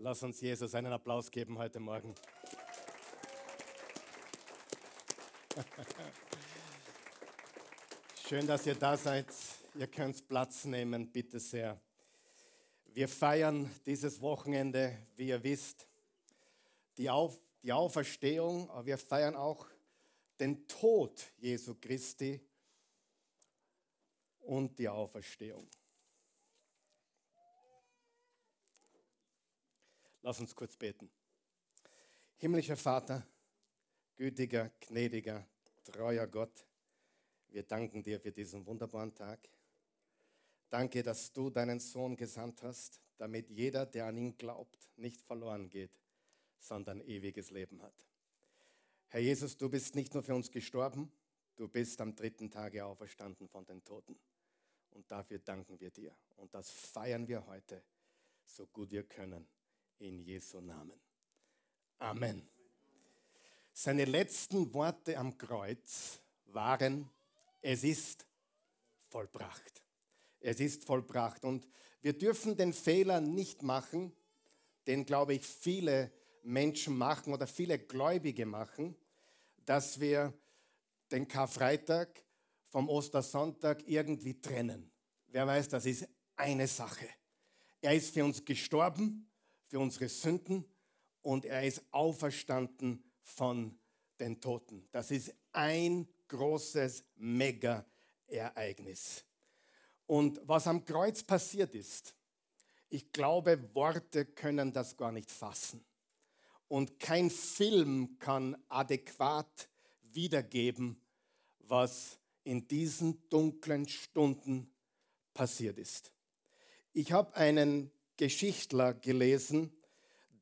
Lass uns Jesus einen Applaus geben heute Morgen. Schön, dass ihr da seid. Ihr könnt Platz nehmen, bitte sehr. Wir feiern dieses Wochenende, wie ihr wisst, die, Auf die Auferstehung, aber wir feiern auch den Tod Jesu Christi und die Auferstehung. Lass uns kurz beten. Himmlischer Vater, gütiger, gnädiger, treuer Gott, wir danken dir für diesen wunderbaren Tag. Danke, dass du deinen Sohn gesandt hast, damit jeder, der an ihn glaubt, nicht verloren geht, sondern ewiges Leben hat. Herr Jesus, du bist nicht nur für uns gestorben, du bist am dritten Tage auferstanden von den Toten. Und dafür danken wir dir. Und das feiern wir heute, so gut wir können, in Jesu Namen. Amen. Seine letzten Worte am Kreuz waren, es ist vollbracht. Es ist vollbracht. Und wir dürfen den Fehler nicht machen, den, glaube ich, viele Menschen machen oder viele Gläubige machen, dass wir den Karfreitag vom Ostersonntag irgendwie trennen. Wer weiß, das ist eine Sache. Er ist für uns gestorben, für unsere Sünden und er ist auferstanden von den Toten. Das ist ein großes Mega-Ereignis. Und was am Kreuz passiert ist, ich glaube, Worte können das gar nicht fassen. Und kein Film kann adäquat wiedergeben, was in diesen dunklen Stunden passiert ist. Ich habe einen Geschichtler gelesen,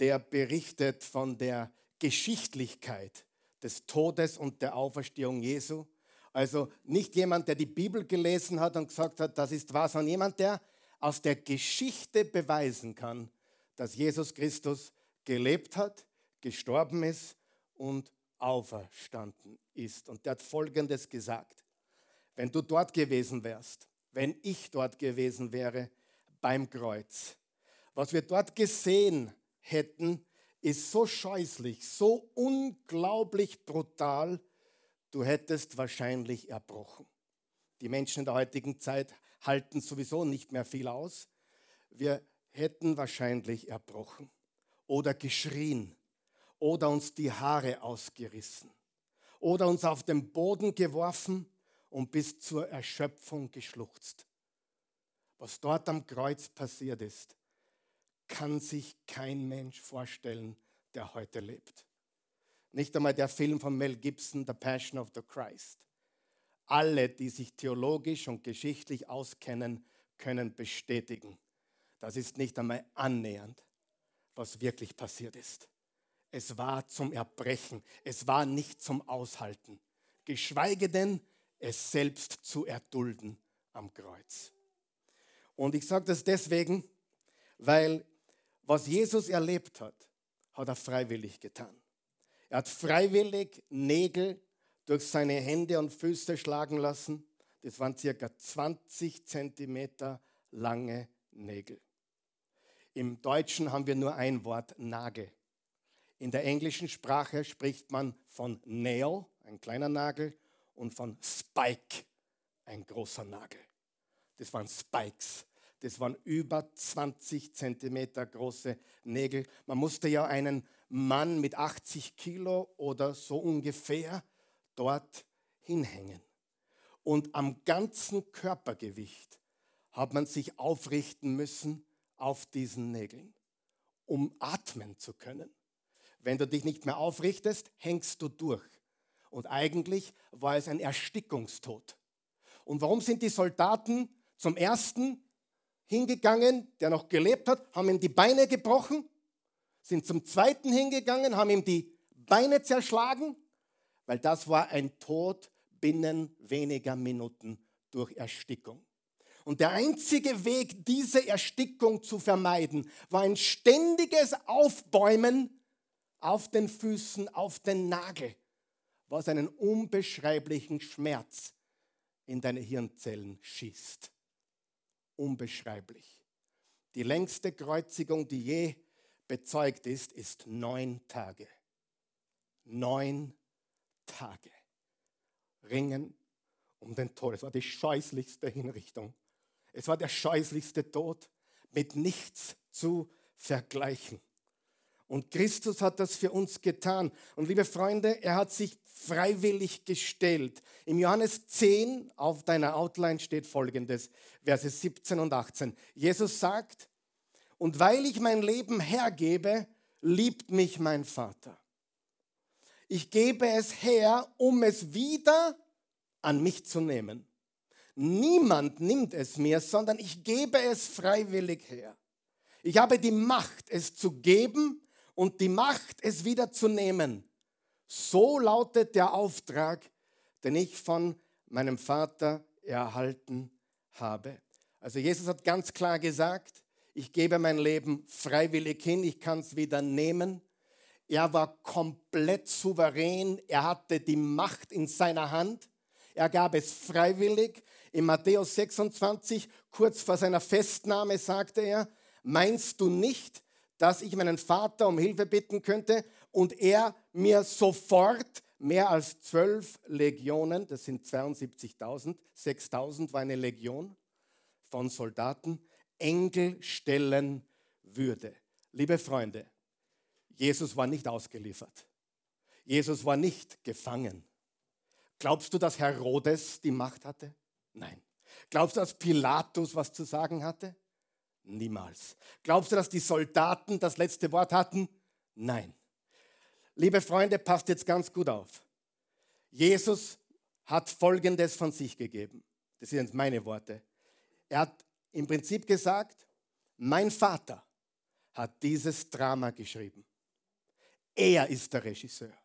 der berichtet von der Geschichtlichkeit des Todes und der Auferstehung Jesu. Also nicht jemand, der die Bibel gelesen hat und gesagt hat, das ist wahr, sondern jemand, der aus der Geschichte beweisen kann, dass Jesus Christus gelebt hat, gestorben ist und auferstanden ist. Und der hat Folgendes gesagt. Wenn du dort gewesen wärst, wenn ich dort gewesen wäre beim Kreuz. Was wir dort gesehen hätten, ist so scheußlich, so unglaublich brutal, du hättest wahrscheinlich erbrochen. Die Menschen in der heutigen Zeit halten sowieso nicht mehr viel aus. Wir hätten wahrscheinlich erbrochen oder geschrien oder uns die Haare ausgerissen oder uns auf den Boden geworfen und bis zur Erschöpfung geschluchzt. Was dort am Kreuz passiert ist, kann sich kein Mensch vorstellen, der heute lebt. Nicht einmal der Film von Mel Gibson, The Passion of the Christ. Alle, die sich theologisch und geschichtlich auskennen, können bestätigen, das ist nicht einmal annähernd, was wirklich passiert ist. Es war zum Erbrechen, es war nicht zum Aushalten, geschweige denn es selbst zu erdulden am Kreuz. Und ich sage das deswegen, weil was Jesus erlebt hat, hat er freiwillig getan. Er hat freiwillig Nägel durch seine Hände und Füße schlagen lassen. Das waren circa 20 Zentimeter lange Nägel. Im Deutschen haben wir nur ein Wort Nagel. In der englischen Sprache spricht man von Nail, ein kleiner Nagel, und von Spike, ein großer Nagel. Das waren Spikes. Das waren über 20 Zentimeter große Nägel. Man musste ja einen Mann mit 80 Kilo oder so ungefähr dort hinhängen. Und am ganzen Körpergewicht hat man sich aufrichten müssen auf diesen Nägeln, um atmen zu können. Wenn du dich nicht mehr aufrichtest, hängst du durch. Und eigentlich war es ein Erstickungstod. Und warum sind die Soldaten zum ersten hingegangen, der noch gelebt hat, haben ihm die Beine gebrochen, sind zum zweiten hingegangen, haben ihm die Beine zerschlagen, weil das war ein Tod binnen weniger Minuten durch Erstickung. Und der einzige Weg, diese Erstickung zu vermeiden, war ein ständiges Aufbäumen auf den Füßen, auf den Nagel, was einen unbeschreiblichen Schmerz in deine Hirnzellen schießt unbeschreiblich. Die längste Kreuzigung, die je bezeugt ist, ist neun Tage. Neun Tage. Ringen um den Tod. Es war die scheußlichste Hinrichtung. Es war der scheußlichste Tod, mit nichts zu vergleichen. Und Christus hat das für uns getan. Und liebe Freunde, er hat sich freiwillig gestellt. Im Johannes 10 auf deiner Outline steht folgendes, Verse 17 und 18. Jesus sagt, und weil ich mein Leben hergebe, liebt mich mein Vater. Ich gebe es her, um es wieder an mich zu nehmen. Niemand nimmt es mir, sondern ich gebe es freiwillig her. Ich habe die Macht, es zu geben und die Macht, es wieder zu nehmen. So lautet der Auftrag, den ich von meinem Vater erhalten habe. Also Jesus hat ganz klar gesagt, ich gebe mein Leben freiwillig hin, ich kann es wieder nehmen. Er war komplett souverän, er hatte die Macht in seiner Hand, er gab es freiwillig. In Matthäus 26, kurz vor seiner Festnahme, sagte er, meinst du nicht, dass ich meinen Vater um Hilfe bitten könnte und er mir sofort mehr als zwölf Legionen, das sind 72.000, 6.000 war eine Legion von Soldaten, Engel stellen würde. Liebe Freunde, Jesus war nicht ausgeliefert. Jesus war nicht gefangen. Glaubst du, dass Herodes die Macht hatte? Nein. Glaubst du, dass Pilatus was zu sagen hatte? Niemals. Glaubst du, dass die Soldaten das letzte Wort hatten? Nein. Liebe Freunde, passt jetzt ganz gut auf. Jesus hat Folgendes von sich gegeben. Das sind meine Worte. Er hat im Prinzip gesagt, mein Vater hat dieses Drama geschrieben. Er ist der Regisseur.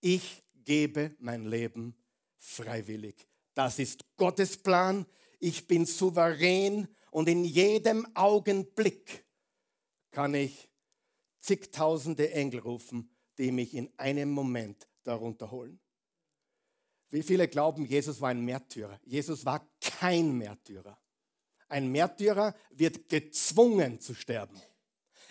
Ich gebe mein Leben freiwillig. Das ist Gottes Plan. Ich bin souverän und in jedem Augenblick kann ich zigtausende Engel rufen, die mich in einem Moment darunter holen. Wie viele glauben, Jesus war ein Märtyrer? Jesus war kein Märtyrer. Ein Märtyrer wird gezwungen zu sterben.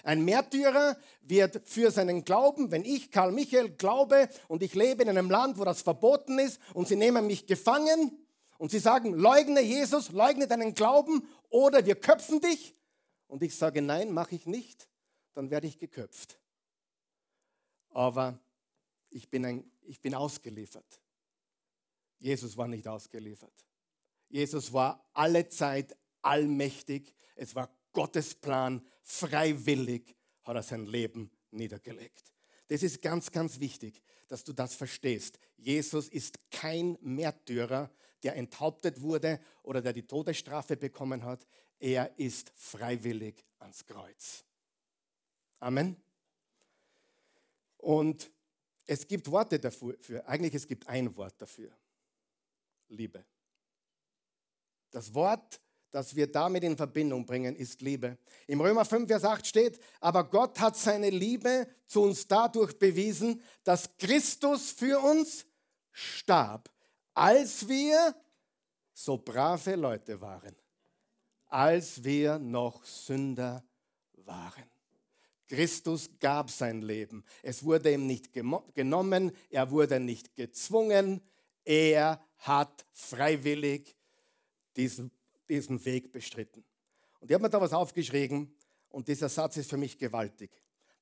Ein Märtyrer wird für seinen Glauben, wenn ich, Karl Michael, glaube und ich lebe in einem Land, wo das verboten ist und sie nehmen mich gefangen, und sie sagen, leugne Jesus, leugne deinen Glauben oder wir köpfen dich. Und ich sage, nein, mache ich nicht, dann werde ich geköpft. Aber ich bin, ein, ich bin ausgeliefert. Jesus war nicht ausgeliefert. Jesus war alle Zeit allmächtig. Es war Gottes Plan. Freiwillig hat er sein Leben niedergelegt. Das ist ganz, ganz wichtig, dass du das verstehst. Jesus ist kein Märtyrer, der enthauptet wurde oder der die Todesstrafe bekommen hat. Er ist freiwillig ans Kreuz. Amen. Und es gibt Worte dafür. Eigentlich es gibt ein Wort dafür. Liebe. Das Wort, das wir damit in Verbindung bringen, ist Liebe. Im Römer 5, Vers 8 steht, aber Gott hat seine Liebe zu uns dadurch bewiesen, dass Christus für uns starb als wir so brave Leute waren, als wir noch Sünder waren. Christus gab sein Leben. Es wurde ihm nicht genommen, er wurde nicht gezwungen, er hat freiwillig diesen, diesen Weg bestritten. Und ich habe mir da was aufgeschrieben und dieser Satz ist für mich gewaltig.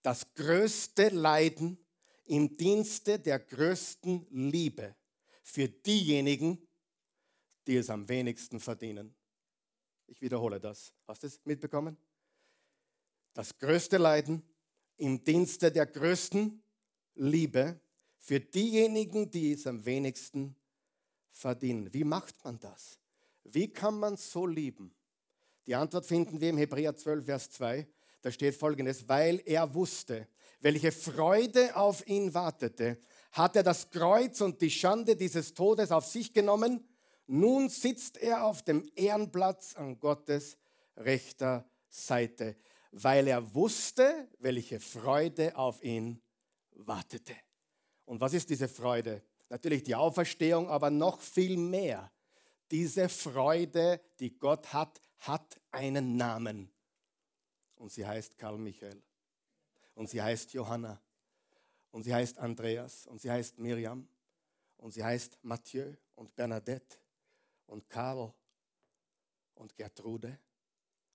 Das größte Leiden im Dienste der größten Liebe für diejenigen, die es am wenigsten verdienen. Ich wiederhole das. Hast du es mitbekommen? Das größte Leiden im Dienste der größten Liebe für diejenigen, die es am wenigsten verdienen. Wie macht man das? Wie kann man so lieben? Die Antwort finden wir im Hebräer 12, Vers 2. Da steht folgendes, weil er wusste, welche Freude auf ihn wartete, hat er das Kreuz und die Schande dieses Todes auf sich genommen. Nun sitzt er auf dem Ehrenplatz an Gottes rechter Seite, weil er wusste, welche Freude auf ihn wartete. Und was ist diese Freude? Natürlich die Auferstehung, aber noch viel mehr. Diese Freude, die Gott hat, hat einen Namen. Und sie heißt Karl Michael. Und sie heißt Johanna. Und sie heißt Andreas. Und sie heißt Miriam. Und sie heißt Mathieu und Bernadette und Karl und Gertrude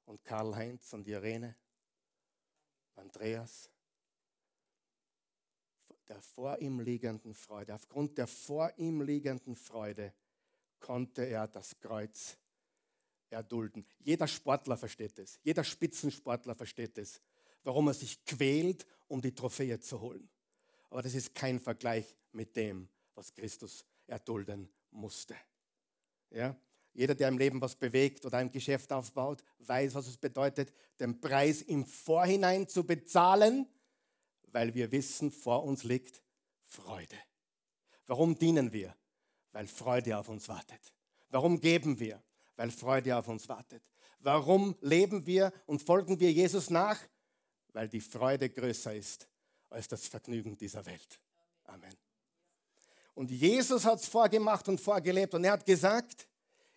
und Karl-Heinz und Irene, Andreas. Der vor ihm liegenden Freude, aufgrund der vor ihm liegenden Freude konnte er das Kreuz erdulden. Jeder Sportler versteht es, jeder Spitzensportler versteht es, warum er sich quält, um die Trophäe zu holen. Aber das ist kein Vergleich mit dem, was Christus erdulden musste. Ja? Jeder, der im Leben was bewegt oder ein Geschäft aufbaut, weiß, was es bedeutet, den Preis im Vorhinein zu bezahlen, weil wir wissen, vor uns liegt Freude. Warum dienen wir? Weil Freude auf uns wartet. Warum geben wir? Weil Freude auf uns wartet. Warum leben wir und folgen wir Jesus nach? Weil die Freude größer ist als das Vergnügen dieser Welt. Amen. Und Jesus hat es vorgemacht und vorgelebt und er hat gesagt,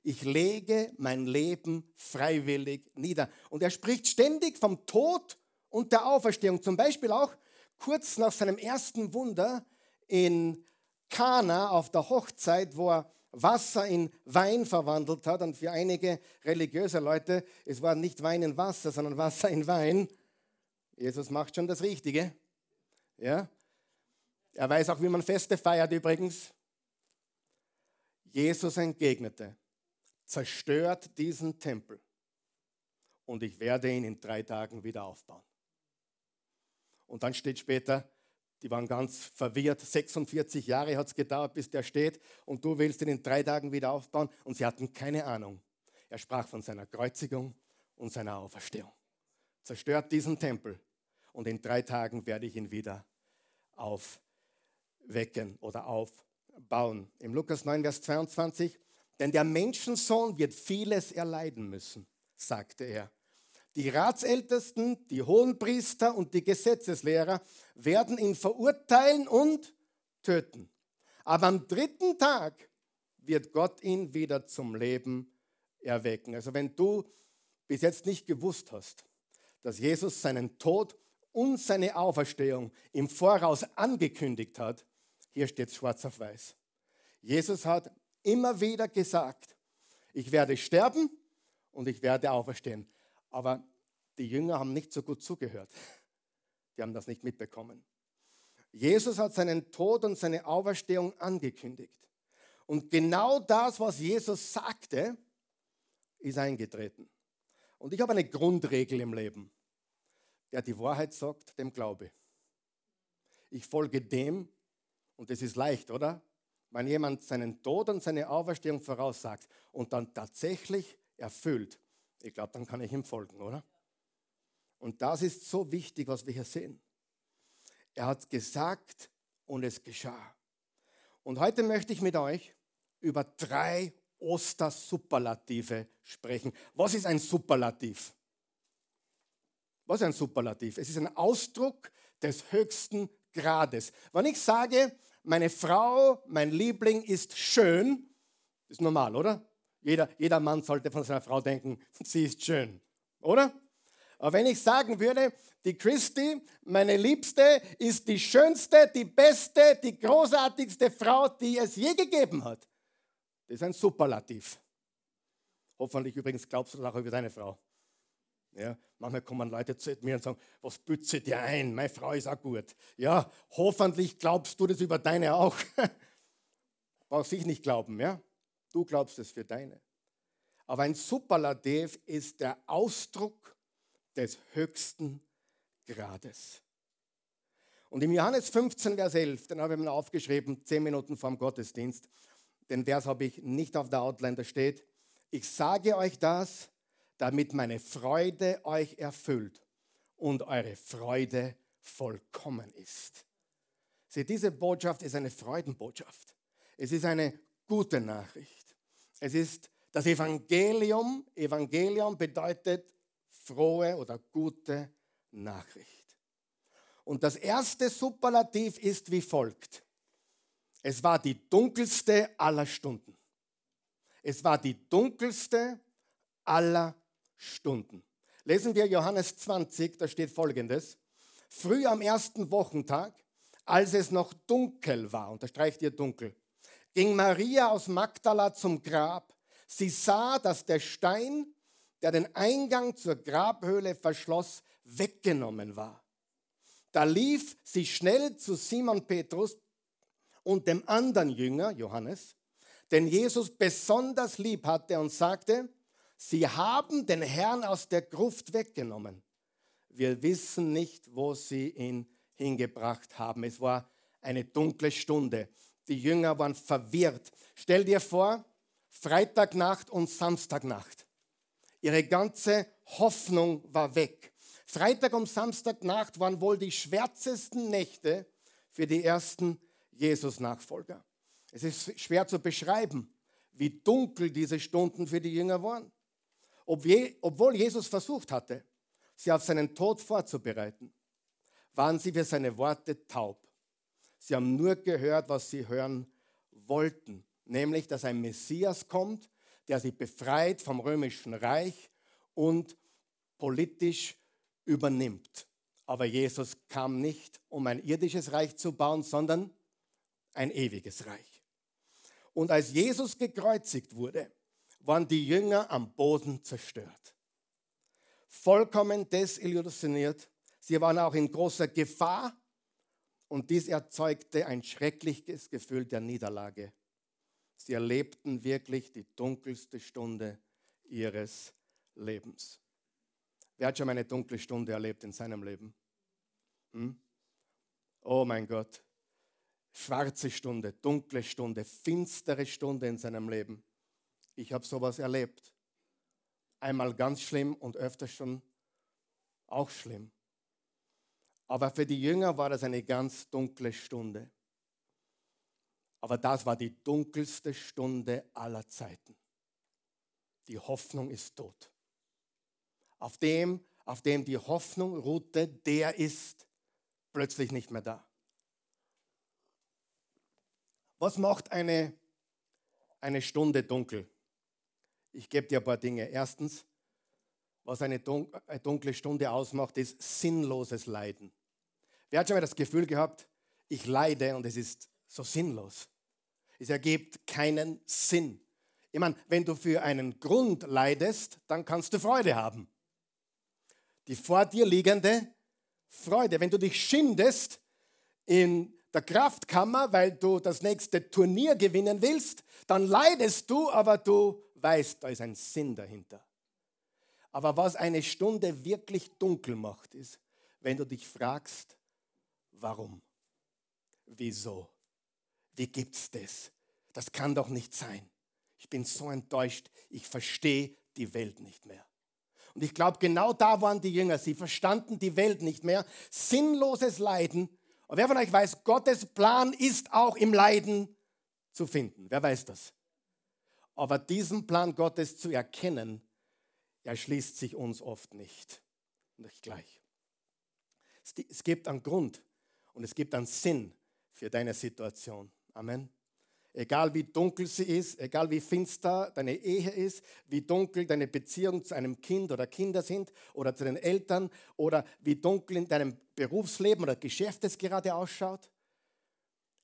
ich lege mein Leben freiwillig nieder. Und er spricht ständig vom Tod und der Auferstehung. Zum Beispiel auch kurz nach seinem ersten Wunder in Kana auf der Hochzeit, wo er Wasser in Wein verwandelt hat. Und für einige religiöse Leute, es war nicht Wein in Wasser, sondern Wasser in Wein. Jesus macht schon das Richtige. Ja? Er weiß auch, wie man Feste feiert übrigens. Jesus entgegnete, zerstört diesen Tempel und ich werde ihn in drei Tagen wieder aufbauen. Und dann steht später, die waren ganz verwirrt, 46 Jahre hat es gedauert, bis der steht und du willst ihn in drei Tagen wieder aufbauen und sie hatten keine Ahnung. Er sprach von seiner Kreuzigung und seiner Auferstehung. Zerstört diesen Tempel und in drei Tagen werde ich ihn wieder aufwecken oder aufbauen. Im Lukas 9, Vers 22 denn der Menschensohn wird vieles erleiden müssen, sagte er. Die Ratsältesten, die Hohenpriester und die Gesetzeslehrer werden ihn verurteilen und töten. Aber am dritten Tag wird Gott ihn wieder zum Leben erwecken. Also wenn du bis jetzt nicht gewusst hast, dass Jesus seinen Tod und seine Auferstehung im Voraus angekündigt hat, hier steht schwarz auf weiß. Jesus hat immer wieder gesagt, ich werde sterben und ich werde auferstehen. Aber die Jünger haben nicht so gut zugehört. Die haben das nicht mitbekommen. Jesus hat seinen Tod und seine Auferstehung angekündigt. Und genau das, was Jesus sagte, ist eingetreten. Und ich habe eine Grundregel im Leben. Der die Wahrheit sagt, dem glaube. Ich folge dem, und das ist leicht, oder? wenn jemand seinen Tod und seine Auferstehung voraussagt und dann tatsächlich erfüllt, ich glaube, dann kann ich ihm folgen, oder? Und das ist so wichtig, was wir hier sehen. Er hat gesagt und es geschah. Und heute möchte ich mit euch über drei Ostersuperlative sprechen. Was ist ein Superlativ? Was ist ein Superlativ? Es ist ein Ausdruck des höchsten Grades. Wenn ich sage, meine Frau, mein Liebling ist schön, ist normal, oder? Jeder, jeder Mann sollte von seiner Frau denken, sie ist schön, oder? Aber wenn ich sagen würde, die Christi, meine Liebste, ist die schönste, die beste, die großartigste Frau, die es je gegeben hat. Das ist ein Superlativ. Hoffentlich übrigens glaubst du das auch über deine Frau. Ja, manchmal kommen Leute zu mir und sagen, was bütze dir ein? Meine Frau ist auch gut. Ja, hoffentlich glaubst du das über deine auch. Brauchst ich nicht glauben, ja? Du glaubst es für deine. Aber ein Superlativ ist der Ausdruck des höchsten Grades. Und im Johannes 15, Vers 11, den habe ich mir aufgeschrieben, zehn Minuten vorm Gottesdienst. Den Vers habe ich nicht auf der Outline, da steht, ich sage euch das, damit meine Freude euch erfüllt und eure Freude vollkommen ist. Seht, diese Botschaft ist eine Freudenbotschaft. Es ist eine gute Nachricht. Es ist das Evangelium. Evangelium bedeutet frohe oder gute Nachricht. Und das erste Superlativ ist wie folgt. Es war die dunkelste aller Stunden. Es war die dunkelste aller Stunden. Lesen wir Johannes 20, da steht folgendes. früh am ersten Wochentag, als es noch dunkel war, unterstreicht ihr dunkel, ging Maria aus Magdala zum Grab. Sie sah, dass der Stein, der den Eingang zur Grabhöhle verschloss, weggenommen war. Da lief sie schnell zu Simon Petrus und dem anderen Jünger, Johannes, den Jesus besonders lieb hatte und sagte, sie haben den Herrn aus der Gruft weggenommen. Wir wissen nicht, wo sie ihn hingebracht haben. Es war eine dunkle Stunde. Die Jünger waren verwirrt. Stell dir vor, Freitagnacht und Samstagnacht. Ihre ganze Hoffnung war weg. Freitag und Samstagnacht waren wohl die schwärzesten Nächte für die ersten Jesus-Nachfolger. Es ist schwer zu beschreiben, wie dunkel diese Stunden für die Jünger waren. Obwohl Jesus versucht hatte, sie auf seinen Tod vorzubereiten, waren sie für seine Worte taub. Sie haben nur gehört, was sie hören wollten, nämlich, dass ein Messias kommt, der sie befreit vom römischen Reich und politisch übernimmt. Aber Jesus kam nicht, um ein irdisches Reich zu bauen, sondern ein ewiges Reich. Und als Jesus gekreuzigt wurde, waren die Jünger am Boden zerstört. Vollkommen desillusioniert. Sie waren auch in großer Gefahr und dies erzeugte ein schreckliches Gefühl der Niederlage. Sie erlebten wirklich die dunkelste Stunde ihres Lebens. Wer hat schon eine dunkle Stunde erlebt in seinem Leben? Hm? Oh mein Gott, schwarze Stunde, dunkle Stunde, finstere Stunde in seinem Leben. Ich habe sowas erlebt. Einmal ganz schlimm und öfters schon auch schlimm. Aber für die Jünger war das eine ganz dunkle Stunde. Aber das war die dunkelste Stunde aller Zeiten. Die Hoffnung ist tot. Auf dem, auf dem die Hoffnung ruhte, der ist plötzlich nicht mehr da. Was macht eine, eine Stunde dunkel? Ich gebe dir ein paar Dinge. Erstens, was eine dunkle Stunde ausmacht, ist sinnloses Leiden. Wer hat schon mal das Gefühl gehabt, ich leide und es ist so sinnlos? Es ergibt keinen Sinn. Ich meine, wenn du für einen Grund leidest, dann kannst du Freude haben. Die vor dir liegende Freude. Wenn du dich schindest in der Kraftkammer, weil du das nächste Turnier gewinnen willst, dann leidest du, aber du weißt, da ist ein Sinn dahinter. Aber was eine Stunde wirklich dunkel macht, ist, wenn du dich fragst, Warum? Wieso? Wie gibt's das? Das kann doch nicht sein. Ich bin so enttäuscht. Ich verstehe die Welt nicht mehr. Und ich glaube, genau da waren die Jünger. Sie verstanden die Welt nicht mehr. Sinnloses Leiden. Und wer von euch weiß, Gottes Plan ist auch im Leiden zu finden. Wer weiß das? Aber diesen Plan Gottes zu erkennen, erschließt sich uns oft nicht. Nicht gleich. Es gibt einen Grund, und es gibt einen Sinn für deine Situation. Amen. Egal wie dunkel sie ist, egal wie finster deine Ehe ist, wie dunkel deine Beziehung zu einem Kind oder Kinder sind oder zu den Eltern oder wie dunkel in deinem Berufsleben oder Geschäft es gerade ausschaut,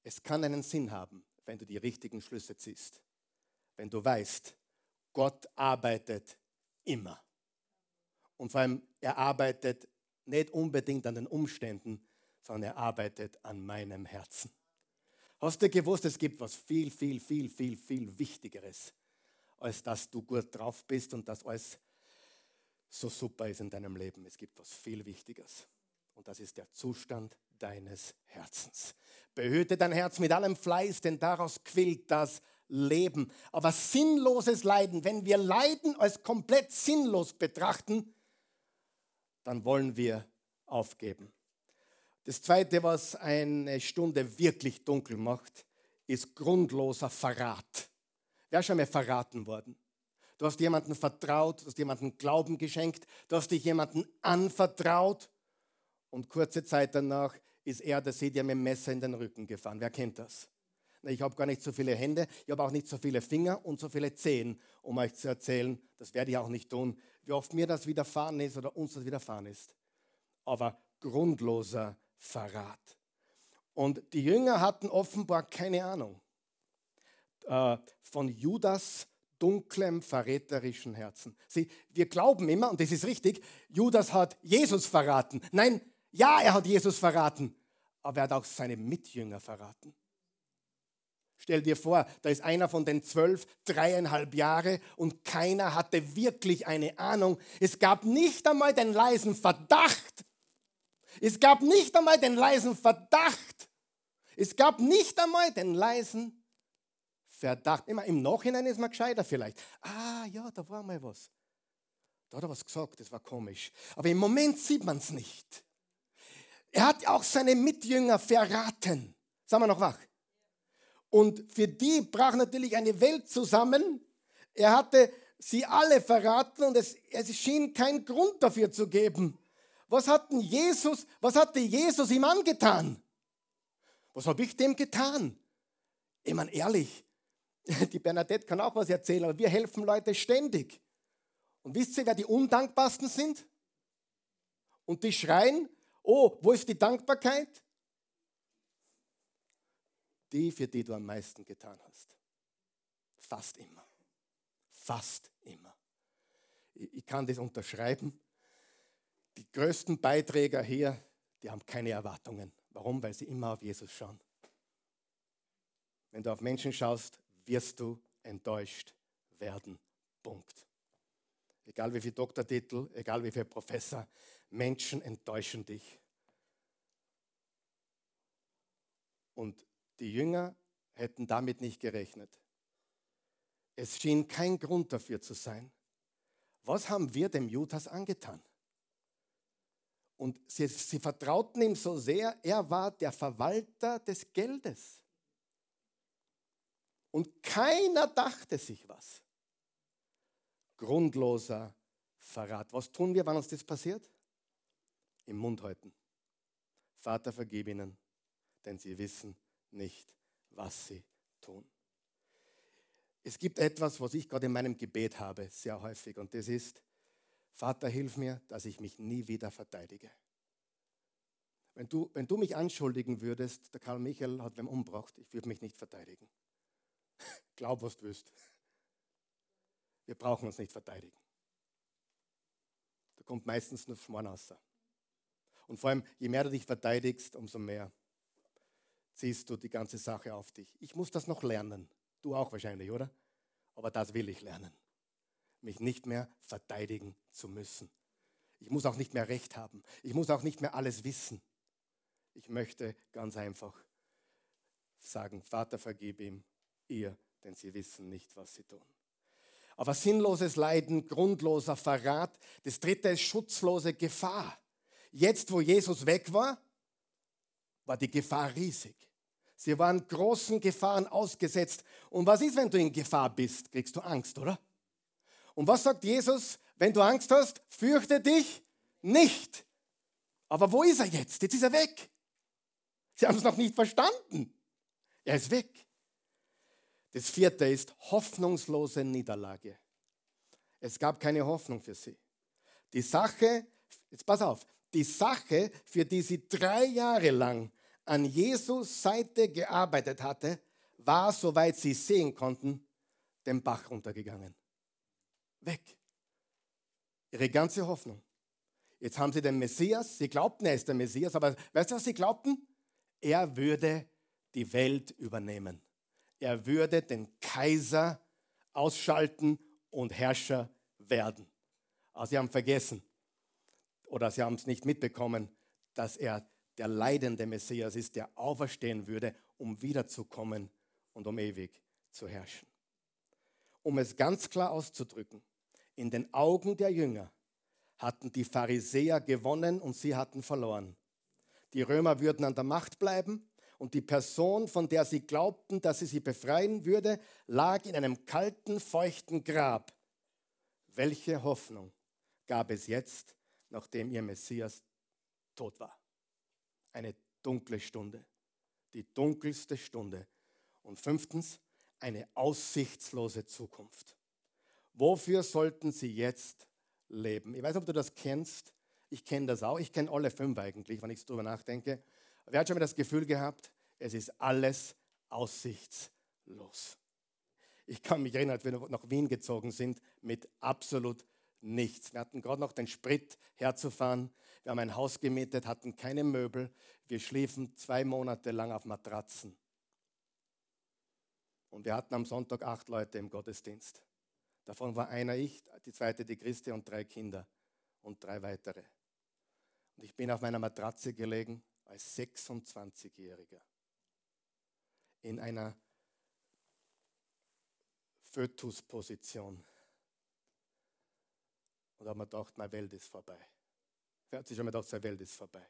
es kann einen Sinn haben, wenn du die richtigen Schlüsse ziehst. Wenn du weißt, Gott arbeitet immer. Und vor allem, er arbeitet nicht unbedingt an den Umständen, sondern er arbeitet an meinem Herzen. Hast du gewusst, es gibt was viel, viel, viel, viel, viel Wichtigeres, als dass du gut drauf bist und dass alles so super ist in deinem Leben. Es gibt was viel Wichtigeres. Und das ist der Zustand deines Herzens. Behüte dein Herz mit allem Fleiß, denn daraus quillt das Leben. Aber sinnloses Leiden, wenn wir Leiden als komplett sinnlos betrachten, dann wollen wir aufgeben. Das Zweite, was eine Stunde wirklich dunkel macht, ist grundloser Verrat. Wer ist schon mal verraten worden? Du hast jemanden vertraut, du hast jemanden Glauben geschenkt, du hast dich jemanden anvertraut und kurze Zeit danach ist er, der sie dir mit dem Messer in den Rücken gefahren. Wer kennt das? Ich habe gar nicht so viele Hände, ich habe auch nicht so viele Finger und so viele Zehen, um euch zu erzählen, das werde ich auch nicht tun, wie oft mir das widerfahren ist oder uns das widerfahren ist. Aber grundloser Verrat. Und die Jünger hatten offenbar keine Ahnung äh, von Judas dunklem, verräterischen Herzen. Sie, wir glauben immer, und das ist richtig, Judas hat Jesus verraten. Nein, ja, er hat Jesus verraten, aber er hat auch seine Mitjünger verraten. Stell dir vor, da ist einer von den zwölf, dreieinhalb Jahre und keiner hatte wirklich eine Ahnung. Es gab nicht einmal den leisen Verdacht. Es gab nicht einmal den leisen Verdacht. Es gab nicht einmal den leisen Verdacht. Immer im Nachhinein ist man gescheiter vielleicht. Ah, ja, da war mal was. Da hat er was gesagt, das war komisch. Aber im Moment sieht man es nicht. Er hat auch seine Mitjünger verraten. Sagen wir noch wach. Und für die brach natürlich eine Welt zusammen. Er hatte sie alle verraten und es, es schien keinen Grund dafür zu geben. Was hat denn Jesus, was hatte Jesus ihm angetan? Was habe ich dem getan? Ich meine, ehrlich, Die Bernadette kann auch was erzählen, aber wir helfen Leute ständig. Und wisst ihr, wer die undankbarsten sind? Und die schreien, oh, wo ist die Dankbarkeit? Die, für die du am meisten getan hast. Fast immer. Fast immer. Ich kann das unterschreiben. Die größten Beiträger hier, die haben keine Erwartungen. Warum? Weil sie immer auf Jesus schauen. Wenn du auf Menschen schaust, wirst du enttäuscht werden. Punkt. Egal wie viel Doktortitel, egal wie viel Professor, Menschen enttäuschen dich. Und die Jünger hätten damit nicht gerechnet. Es schien kein Grund dafür zu sein. Was haben wir dem Judas angetan? Und sie, sie vertrauten ihm so sehr, er war der Verwalter des Geldes. Und keiner dachte sich was. Grundloser Verrat. Was tun wir, wann uns das passiert? Im Mund halten. Vater, vergib ihnen, denn sie wissen nicht, was sie tun. Es gibt etwas, was ich gerade in meinem Gebet habe, sehr häufig, und das ist, Vater, hilf mir, dass ich mich nie wieder verteidige. Wenn du, wenn du mich anschuldigen würdest, der Karl Michael hat wem umgebracht, ich würde mich nicht verteidigen. Glaub, was du willst. Wir brauchen uns nicht verteidigen. Da kommt meistens nur Schmarrn raus. Und vor allem, je mehr du dich verteidigst, umso mehr ziehst du die ganze Sache auf dich. Ich muss das noch lernen. Du auch wahrscheinlich, oder? Aber das will ich lernen. Mich nicht mehr verteidigen zu müssen. Ich muss auch nicht mehr Recht haben. Ich muss auch nicht mehr alles wissen. Ich möchte ganz einfach sagen, Vater, vergib ihm, ihr denn sie wissen nicht, was sie tun. Aber sinnloses Leiden, grundloser Verrat. Das dritte ist schutzlose Gefahr. Jetzt, wo Jesus weg war, war die Gefahr riesig. Sie waren großen Gefahren ausgesetzt. Und was ist, wenn du in Gefahr bist? Kriegst du Angst, oder? Und was sagt Jesus, wenn du Angst hast? Fürchte dich nicht. Aber wo ist er jetzt? Jetzt ist er weg. Sie haben es noch nicht verstanden. Er ist weg. Das vierte ist hoffnungslose Niederlage. Es gab keine Hoffnung für sie. Die Sache, jetzt pass auf, die Sache, für die sie drei Jahre lang an Jesus Seite gearbeitet hatte, war, soweit sie sehen konnten, den Bach runtergegangen. Weg. Ihre ganze Hoffnung. Jetzt haben sie den Messias, sie glaubten, er ist der Messias, aber weißt du, was sie glaubten? Er würde die Welt übernehmen er würde den Kaiser ausschalten und Herrscher werden. Aber sie haben vergessen oder sie haben es nicht mitbekommen, dass er der leidende Messias ist, der auferstehen würde, um wiederzukommen und um ewig zu herrschen. Um es ganz klar auszudrücken, in den Augen der Jünger hatten die Pharisäer gewonnen und sie hatten verloren. Die Römer würden an der Macht bleiben und die Person, von der sie glaubten, dass sie sie befreien würde, lag in einem kalten, feuchten Grab. Welche Hoffnung gab es jetzt, nachdem ihr Messias tot war? Eine dunkle Stunde, die dunkelste Stunde. Und fünftens, eine aussichtslose Zukunft. Wofür sollten sie jetzt leben? Ich weiß ob du das kennst, Ich kenne das auch. Ich kenne alle fünf eigentlich, wenn ich darüber nachdenke. Wer hat schon mal das Gefühl gehabt, es ist alles aussichtslos? Ich kann mich erinnern, als wir nach Wien gezogen sind, mit absolut nichts. Wir hatten gerade noch den Sprit herzufahren. Wir haben ein Haus gemietet, hatten keine Möbel. Wir schliefen zwei Monate lang auf Matratzen. Und wir hatten am Sonntag acht Leute im Gottesdienst. Davon war einer ich, die zweite die Christi und drei Kinder und drei weitere. Und ich bin auf meiner Matratze gelegen als 26-Jähriger in einer Fötusposition. Und habe mir gedacht, meine Welt ist vorbei. Wer hat sich schon mal gedacht, seine Welt ist vorbei?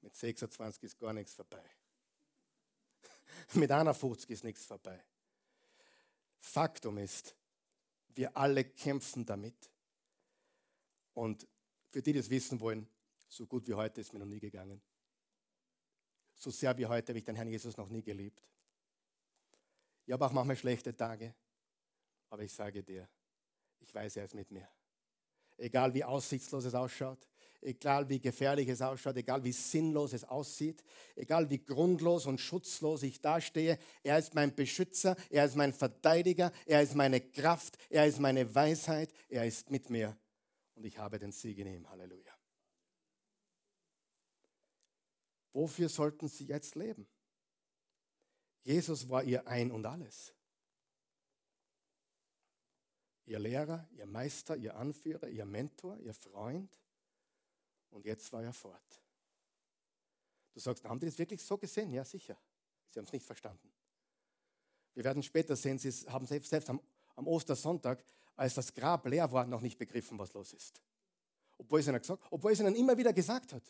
Mit 26 ist gar nichts vorbei. Mit 51 ist nichts vorbei. Faktum ist, wir alle kämpfen damit. Und für die, die das wissen wollen, so gut wie heute ist mir noch nie gegangen. So sehr wie heute habe ich den Herrn Jesus noch nie geliebt. Ich habe auch manchmal schlechte Tage, aber ich sage dir, ich weiß, er ist mit mir. Egal wie aussichtslos es ausschaut, egal wie gefährlich es ausschaut, egal wie sinnlos es aussieht, egal wie grundlos und schutzlos ich dastehe, er ist mein Beschützer, er ist mein Verteidiger, er ist meine Kraft, er ist meine Weisheit, er ist mit mir und ich habe den Sieg in ihm. Halleluja. Wofür sollten sie jetzt leben? Jesus war ihr Ein und alles. Ihr Lehrer, ihr Meister, ihr Anführer, ihr Mentor, ihr Freund. Und jetzt war er fort. Du sagst, haben die das wirklich so gesehen? Ja, sicher. Sie haben es nicht verstanden. Wir werden später sehen, sie haben selbst, selbst am, am Ostersonntag, als das Grab leer war, noch nicht begriffen, was los ist. Obwohl es ihnen, gesagt, obwohl es ihnen immer wieder gesagt hat.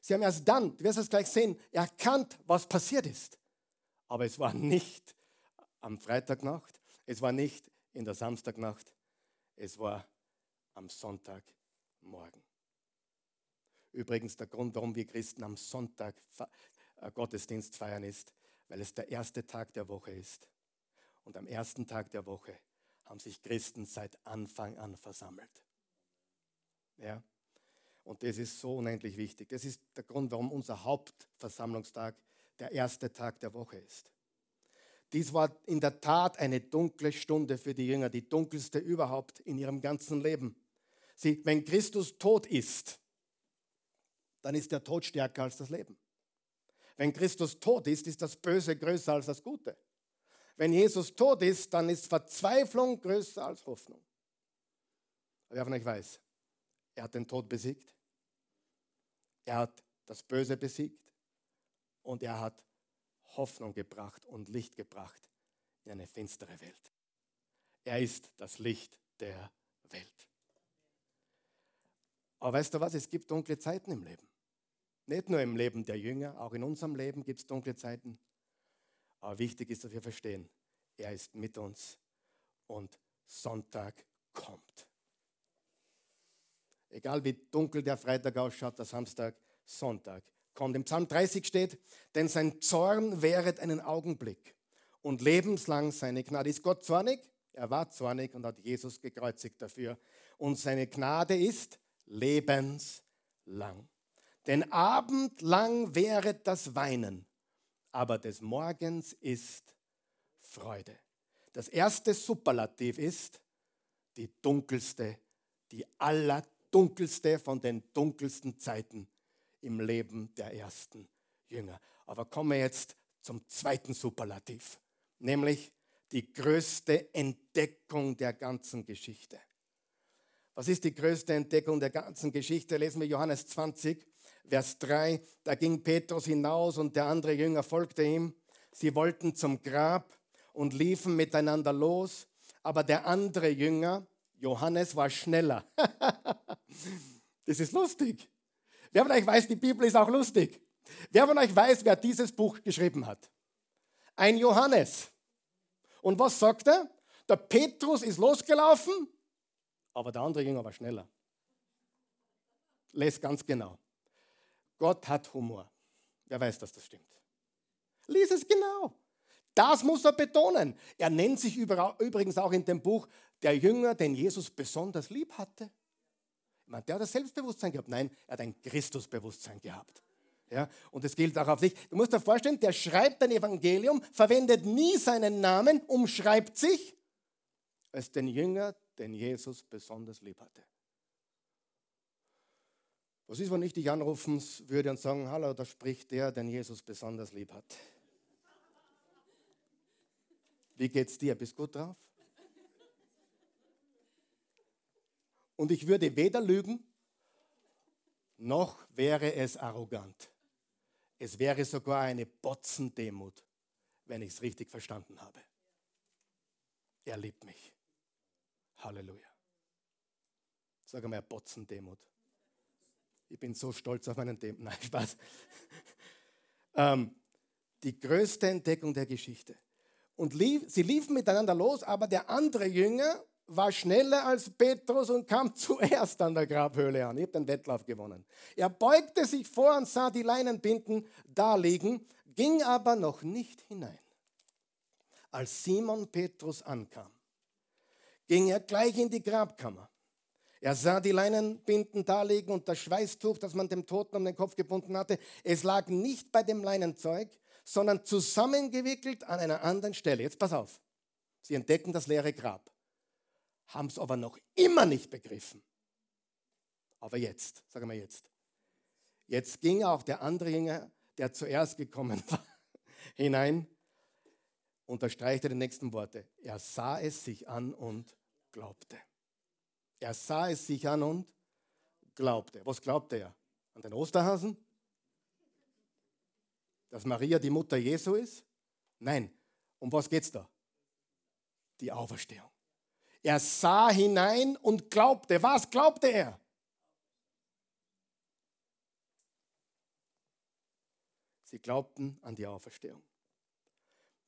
Sie haben erst dann, du wirst es gleich sehen, erkannt, was passiert ist. Aber es war nicht am Freitagnacht, es war nicht in der Samstagnacht, es war am Sonntagmorgen. Übrigens der Grund, warum wir Christen am Sonntag äh, Gottesdienst feiern, ist, weil es der erste Tag der Woche ist. Und am ersten Tag der Woche haben sich Christen seit Anfang an versammelt. Ja? Und das ist so unendlich wichtig. Das ist der Grund, warum unser Hauptversammlungstag der erste Tag der Woche ist. Dies war in der Tat eine dunkle Stunde für die Jünger, die dunkelste überhaupt in ihrem ganzen Leben. Sie, wenn Christus tot ist, dann ist der Tod stärker als das Leben. Wenn Christus tot ist, ist das Böse größer als das Gute. Wenn Jesus tot ist, dann ist Verzweiflung größer als Hoffnung. Wer von euch weiß, er hat den Tod besiegt, er hat das Böse besiegt und er hat Hoffnung gebracht und Licht gebracht in eine finstere Welt. Er ist das Licht der Welt. Aber weißt du was, es gibt dunkle Zeiten im Leben. Nicht nur im Leben der Jünger, auch in unserem Leben gibt es dunkle Zeiten. Aber wichtig ist, dass wir verstehen, er ist mit uns und Sonntag kommt. Egal wie dunkel der Freitag ausschaut, der Samstag, Sonntag kommt. Im Psalm 30 steht, denn sein Zorn währet einen Augenblick und lebenslang seine Gnade. Ist Gott zornig? Er war zornig und hat Jesus gekreuzigt dafür. Und seine Gnade ist lebenslang. Denn abendlang wäre das Weinen, aber des Morgens ist Freude. Das erste Superlativ ist die dunkelste, die allerdunkelste von den dunkelsten Zeiten im Leben der ersten Jünger. Aber kommen wir jetzt zum zweiten Superlativ, nämlich die größte Entdeckung der ganzen Geschichte. Was ist die größte Entdeckung der ganzen Geschichte? Lesen wir Johannes 20, Vers 3. Da ging Petrus hinaus und der andere Jünger folgte ihm. Sie wollten zum Grab und liefen miteinander los, aber der andere Jünger, Johannes, war schneller. das ist lustig. Wer von euch weiß, die Bibel ist auch lustig. Wer von euch weiß, wer dieses Buch geschrieben hat? Ein Johannes. Und was sagt er? Der Petrus ist losgelaufen, aber der andere Jünger war schneller. Lest ganz genau. Gott hat Humor. Wer weiß, dass das stimmt? Lies es genau. Das muss er betonen. Er nennt sich übrigens auch in dem Buch der Jünger, den Jesus besonders lieb hatte. Man, der hat das Selbstbewusstsein gehabt. Nein, er hat ein Christusbewusstsein gehabt. Ja, und das gilt auch auf dich. Du musst dir vorstellen, der schreibt ein Evangelium, verwendet nie seinen Namen, umschreibt sich als den Jünger, den Jesus besonders lieb hatte. Was ist, wenn ich dich anrufen würde und sagen, hallo, da spricht der, den Jesus besonders lieb hat. Wie geht's dir? Bist gut drauf? Und ich würde weder lügen, noch wäre es arrogant. Es wäre sogar eine Botzendemut, wenn ich es richtig verstanden habe. Er liebt mich. Halleluja. Sag einmal Botzendemut. Ich bin so stolz auf meinen Demut. Nein, Spaß. ähm, die größte Entdeckung der Geschichte. Und lief, sie liefen miteinander los, aber der andere Jünger war schneller als Petrus und kam zuerst an der Grabhöhle an. Ich habe den Wettlauf gewonnen. Er beugte sich vor und sah die Leinenbinden da liegen, ging aber noch nicht hinein. Als Simon Petrus ankam, ging er gleich in die Grabkammer. Er sah die Leinenbinden da liegen und das Schweißtuch, das man dem Toten um den Kopf gebunden hatte. Es lag nicht bei dem Leinenzeug, sondern zusammengewickelt an einer anderen Stelle. Jetzt pass auf. Sie entdecken das leere Grab haben es aber noch immer nicht begriffen. Aber jetzt, sagen wir jetzt. Jetzt ging auch der andere Jünger, der zuerst gekommen war, hinein, unterstreichte die nächsten Worte. Er sah es sich an und glaubte. Er sah es sich an und glaubte. Was glaubte er? An den Osterhasen? Dass Maria die Mutter Jesu ist? Nein. Um was geht es da? Die Auferstehung. Er sah hinein und glaubte. Was glaubte er? Sie glaubten an die Auferstehung.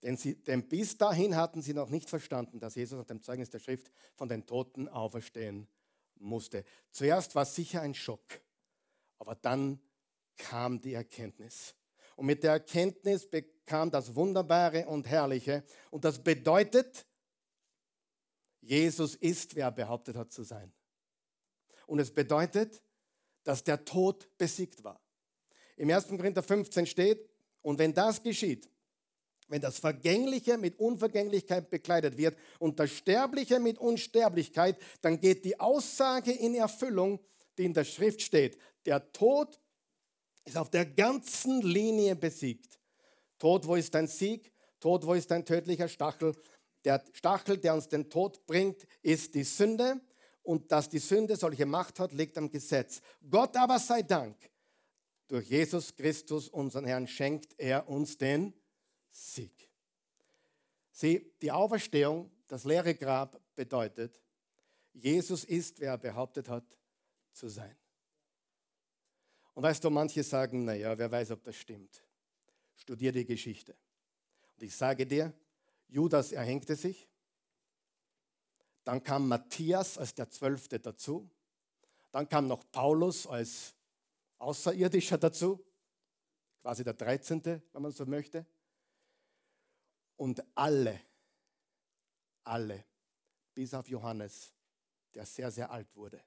Denn, sie, denn bis dahin hatten sie noch nicht verstanden, dass Jesus nach dem Zeugnis der Schrift von den Toten auferstehen musste. Zuerst war es sicher ein Schock, aber dann kam die Erkenntnis. Und mit der Erkenntnis bekam das Wunderbare und Herrliche. Und das bedeutet, Jesus ist, wer er behauptet hat zu sein. Und es bedeutet, dass der Tod besiegt war. Im 1. Korinther 15 steht, und wenn das geschieht, wenn das Vergängliche mit Unvergänglichkeit bekleidet wird und das Sterbliche mit Unsterblichkeit, dann geht die Aussage in Erfüllung, die in der Schrift steht. Der Tod ist auf der ganzen Linie besiegt. Tod, wo ist dein Sieg? Tod, wo ist dein tödlicher Stachel? Der Stachel, der uns den Tod bringt, ist die Sünde. Und dass die Sünde solche Macht hat, liegt am Gesetz. Gott aber sei Dank, durch Jesus Christus, unseren Herrn, schenkt er uns den Sieg. Sieh, die Auferstehung, das leere Grab bedeutet, Jesus ist, wer er behauptet hat, zu sein. Und weißt du, manche sagen, naja, wer weiß, ob das stimmt. Studier die Geschichte. Und ich sage dir, Judas erhängte sich. Dann kam Matthias als der Zwölfte dazu. Dann kam noch Paulus als Außerirdischer dazu, quasi der Dreizehnte, wenn man so möchte. Und alle, alle, bis auf Johannes, der sehr, sehr alt wurde,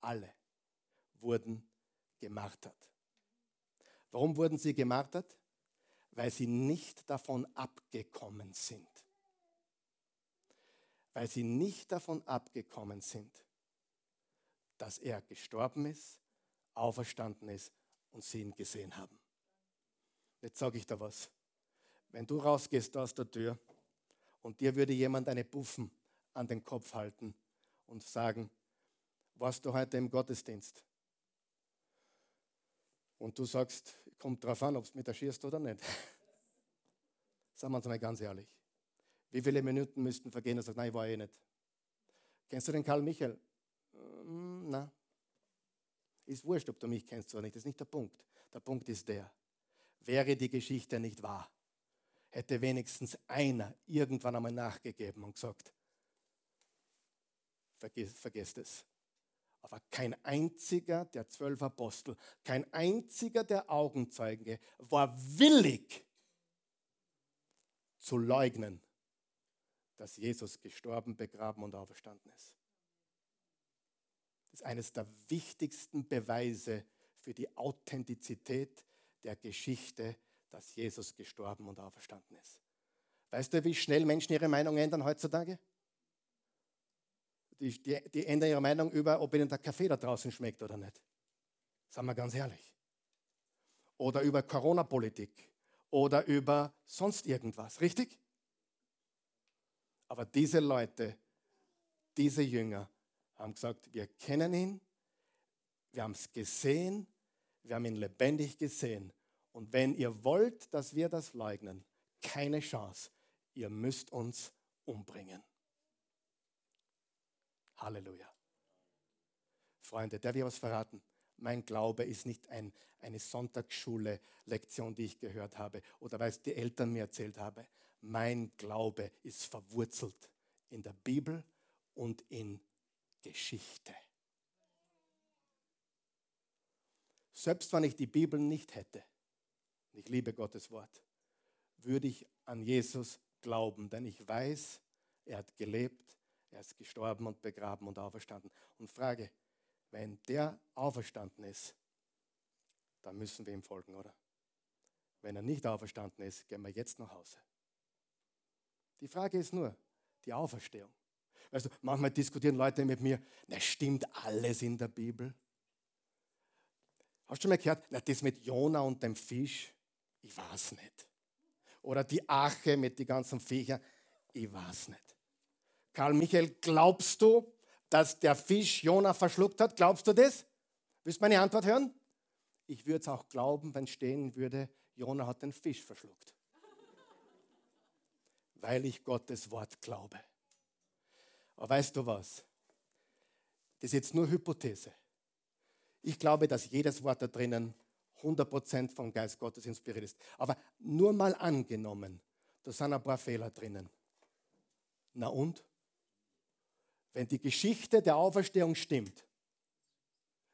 alle wurden gemartert. Warum wurden sie gemartert? Weil sie nicht davon abgekommen sind weil sie nicht davon abgekommen sind, dass er gestorben ist, auferstanden ist und sie ihn gesehen haben. Jetzt sage ich da was. Wenn du rausgehst aus der Tür und dir würde jemand eine Buffen an den Kopf halten und sagen, warst du heute im Gottesdienst? Und du sagst, kommt drauf an, ob du mit erschierst oder nicht. Sagen wir uns mal ganz ehrlich. Wie viele Minuten müssten vergehen? Er sagt, nein, ich war eh nicht. Kennst du den Karl Michael? Mm, na. Ist wurscht, ob du mich kennst oder nicht. Das ist nicht der Punkt. Der Punkt ist der, wäre die Geschichte nicht wahr, hätte wenigstens einer irgendwann einmal nachgegeben und gesagt, vergesst, es. Aber kein einziger der zwölf Apostel, kein einziger der Augenzeugen war willig zu leugnen, dass Jesus gestorben, begraben und auferstanden ist. Das ist eines der wichtigsten Beweise für die Authentizität der Geschichte, dass Jesus gestorben und auferstanden ist. Weißt du, wie schnell Menschen ihre Meinung ändern heutzutage? Die, die, die ändern ihre Meinung über, ob ihnen der Kaffee da draußen schmeckt oder nicht. Sagen wir ganz ehrlich. Oder über Corona-Politik. Oder über sonst irgendwas. Richtig? Aber diese Leute, diese Jünger haben gesagt, wir kennen ihn, wir haben es gesehen, wir haben ihn lebendig gesehen. Und wenn ihr wollt, dass wir das leugnen, keine Chance. Ihr müsst uns umbringen. Halleluja. Freunde, darf ich was verraten? Mein Glaube ist nicht ein, eine Sonntagsschule-Lektion, die ich gehört habe oder weil es die Eltern mir erzählt haben. Mein Glaube ist verwurzelt in der Bibel und in Geschichte. Selbst wenn ich die Bibel nicht hätte, ich liebe Gottes Wort, würde ich an Jesus glauben, denn ich weiß, er hat gelebt, er ist gestorben und begraben und auferstanden. Und frage, wenn der auferstanden ist, dann müssen wir ihm folgen, oder? Wenn er nicht auferstanden ist, gehen wir jetzt nach Hause. Die Frage ist nur, die Auferstehung. Weißt du, manchmal diskutieren Leute mit mir, na, stimmt alles in der Bibel? Hast du schon mal gehört, na, das mit Jona und dem Fisch? Ich weiß nicht. Oder die Ache mit den ganzen Viechern? Ich weiß nicht. Karl Michael, glaubst du, dass der Fisch Jona verschluckt hat? Glaubst du das? Willst du meine Antwort hören? Ich würde es auch glauben, wenn stehen würde, Jona hat den Fisch verschluckt. Weil ich Gottes Wort glaube. Aber weißt du was? Das ist jetzt nur Hypothese. Ich glaube, dass jedes Wort da drinnen 100% vom Geist Gottes inspiriert ist. Aber nur mal angenommen, da sind ein paar Fehler drinnen. Na und? Wenn die Geschichte der Auferstehung stimmt,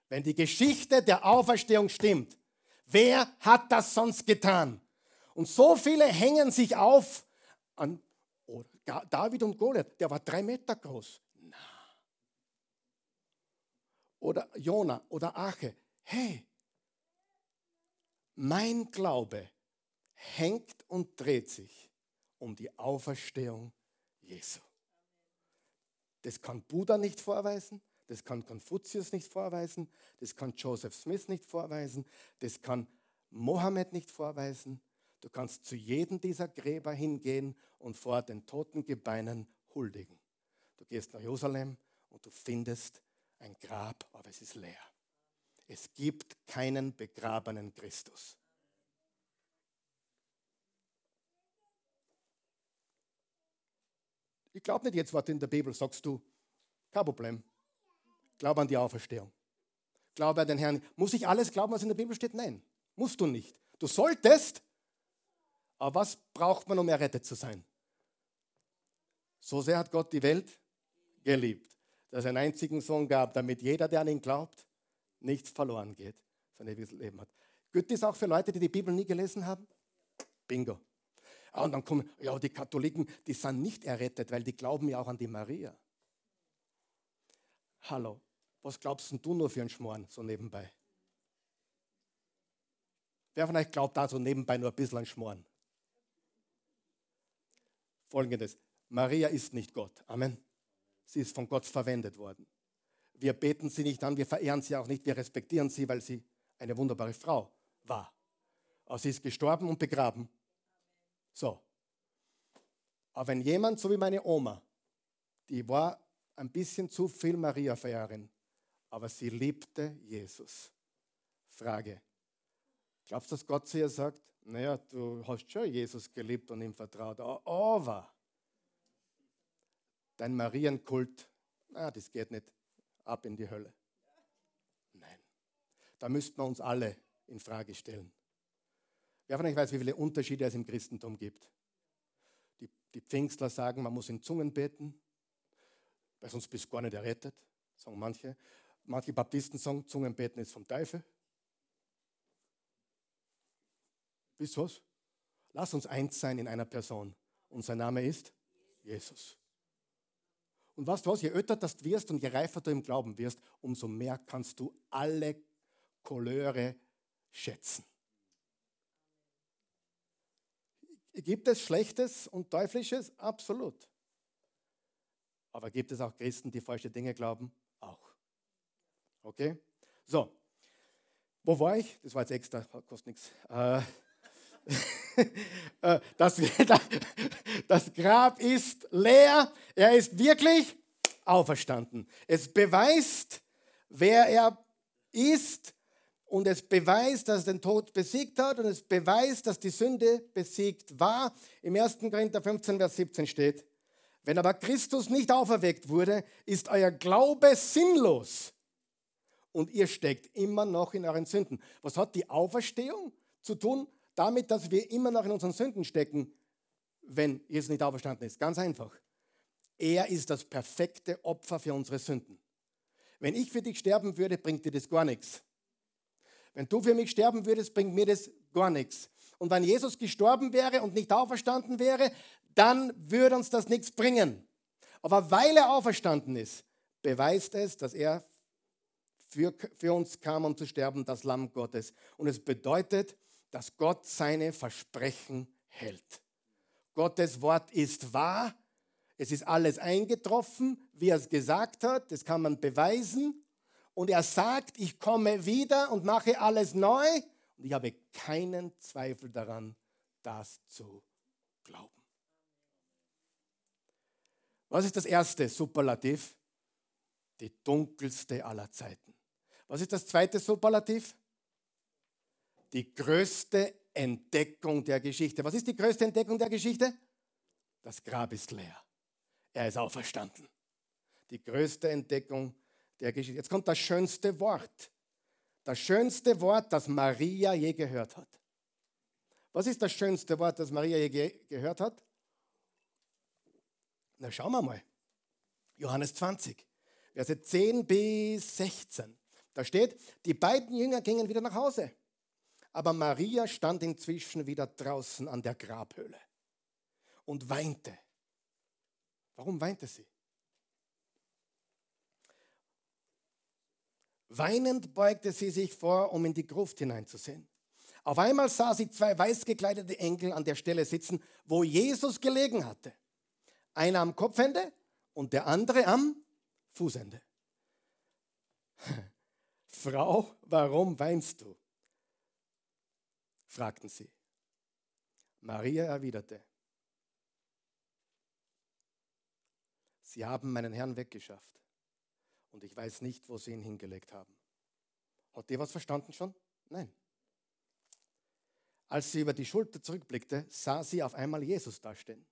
wenn die Geschichte der Auferstehung stimmt, wer hat das sonst getan? Und so viele hängen sich auf an oh, David und Goliath, der war drei Meter groß. Na. Oder Jona oder Ache. Hey, mein Glaube hängt und dreht sich um die Auferstehung Jesu. Das kann Buddha nicht vorweisen, das kann Konfuzius nicht vorweisen, das kann Joseph Smith nicht vorweisen, das kann Mohammed nicht vorweisen. Du kannst zu jedem dieser Gräber hingehen und vor den toten Gebeinen huldigen. Du gehst nach Jerusalem und du findest ein Grab, aber es ist leer. Es gibt keinen begrabenen Christus. Ich glaube nicht jetzt, was in der Bibel sagst du. Kein Problem. Glaube an die Auferstehung. Glaube an den Herrn. Muss ich alles glauben, was in der Bibel steht? Nein, musst du nicht. Du solltest. Aber was braucht man, um errettet zu sein? So sehr hat Gott die Welt geliebt, dass er einen einzigen Sohn gab, damit jeder, der an ihn glaubt, nichts verloren geht, sein ewiges Leben hat. Gilt das auch für Leute, die die Bibel nie gelesen haben? Bingo. Ah, und dann kommen, ja, die Katholiken, die sind nicht errettet, weil die glauben ja auch an die Maria. Hallo, was glaubst du nur für einen Schmoren, so nebenbei? Wer von euch glaubt da so nebenbei nur ein bisschen an Schmoren? Folgendes, Maria ist nicht Gott. Amen. Sie ist von Gott verwendet worden. Wir beten sie nicht an, wir verehren sie auch nicht, wir respektieren sie, weil sie eine wunderbare Frau war. Aber sie ist gestorben und begraben. So. Aber wenn jemand, so wie meine Oma, die war ein bisschen zu viel Maria-Verehrerin, aber sie liebte Jesus. Frage. Glaubst du, dass Gott zu ihr sagt, naja, du hast schon Jesus geliebt und ihm vertraut, aber dein Marienkult, na, das geht nicht ab in die Hölle. Nein. Da müssten wir uns alle in Frage stellen. Wer von euch weiß, wie viele Unterschiede es im Christentum gibt? Die, die Pfingstler sagen, man muss in Zungen beten, weil sonst bist du gar nicht errettet, sagen manche. Manche Baptisten sagen, Zungenbeten ist vom Teufel. Wisst ihr was? Lass uns eins sein in einer Person. Und sein Name ist Jesus. Und weißt du was, je älter du wirst und je reifer du im Glauben wirst, umso mehr kannst du alle Couleurs schätzen. Gibt es Schlechtes und Teuflisches? Absolut. Aber gibt es auch Christen, die falsche Dinge glauben? Auch. Okay? So. Wo war ich? Das war jetzt extra, kostet nichts. Äh, das, das Grab ist leer. Er ist wirklich auferstanden. Es beweist, wer er ist und es beweist, dass er den Tod besiegt hat und es beweist, dass die Sünde besiegt war. Im 1. Korinther 15, Vers 17 steht, wenn aber Christus nicht auferweckt wurde, ist euer Glaube sinnlos und ihr steckt immer noch in euren Sünden. Was hat die Auferstehung zu tun damit, dass wir immer noch in unseren Sünden stecken, wenn Jesus nicht auferstanden ist? Ganz einfach. Er ist das perfekte Opfer für unsere Sünden. Wenn ich für dich sterben würde, bringt dir das gar nichts. Wenn du für mich sterben würdest, bringt mir das gar nichts. Und wenn Jesus gestorben wäre und nicht auferstanden wäre, dann würde uns das nichts bringen. Aber weil er auferstanden ist, beweist es, dass er für, für uns kam, um zu sterben, das Lamm Gottes. Und es bedeutet, dass Gott seine Versprechen hält. Gottes Wort ist wahr. Es ist alles eingetroffen, wie er es gesagt hat. Das kann man beweisen. Und er sagt, ich komme wieder und mache alles neu. Und ich habe keinen Zweifel daran, das zu glauben. Was ist das erste Superlativ? Die dunkelste aller Zeiten. Was ist das zweite Superlativ? Die größte Entdeckung der Geschichte. Was ist die größte Entdeckung der Geschichte? Das Grab ist leer. Er ist auferstanden. Die größte Entdeckung der Geschichte. Jetzt kommt das schönste Wort. Das schönste Wort, das Maria je gehört hat. Was ist das schönste Wort, das Maria je ge gehört hat? Na, schauen wir mal. Johannes 20, Verse 10 bis 16. Da steht, die beiden Jünger gingen wieder nach Hause. Aber Maria stand inzwischen wieder draußen an der Grabhöhle und weinte. Warum weinte sie? Weinend beugte sie sich vor, um in die Gruft hineinzusehen. Auf einmal sah sie zwei weiß gekleidete Engel an der Stelle sitzen, wo Jesus gelegen hatte. Einer am Kopfende und der andere am Fußende. Frau, warum weinst du? Fragten sie. Maria erwiderte, Sie haben meinen Herrn weggeschafft und ich weiß nicht, wo Sie ihn hingelegt haben. Hat ihr was verstanden schon? Nein. Als sie über die Schulter zurückblickte, sah sie auf einmal Jesus dastehen.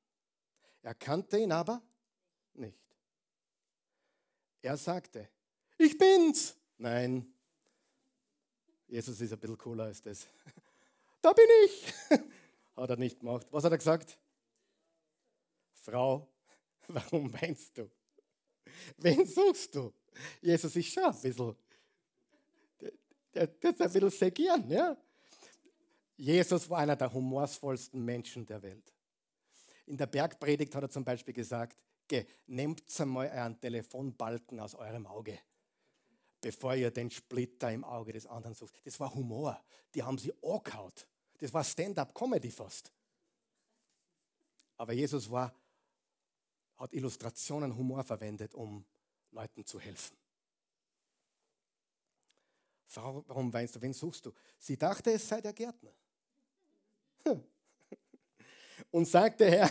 Er kannte ihn aber nicht. Er sagte, ich bin's. Nein, Jesus ist ein bisschen cooler als das. Da bin ich. Hat er nicht gemacht. Was hat er gesagt? Frau, warum weinst du? Wen suchst du? Jesus ist schon ein bisschen, der ist ein bisschen segieren, ja? Jesus war einer der humorvollsten Menschen der Welt. In der Bergpredigt hat er zum Beispiel gesagt, nehmt einmal euren Telefonbalken aus eurem Auge, bevor ihr den Splitter im Auge des anderen sucht. Das war Humor. Die haben sie angehaut. Das war Stand-up-Comedy fast. Aber Jesus war, hat Illustrationen, Humor verwendet, um Leuten zu helfen. Frau, warum weinst du? Wen suchst du? Sie dachte, es sei der Gärtner und sagte, Herr,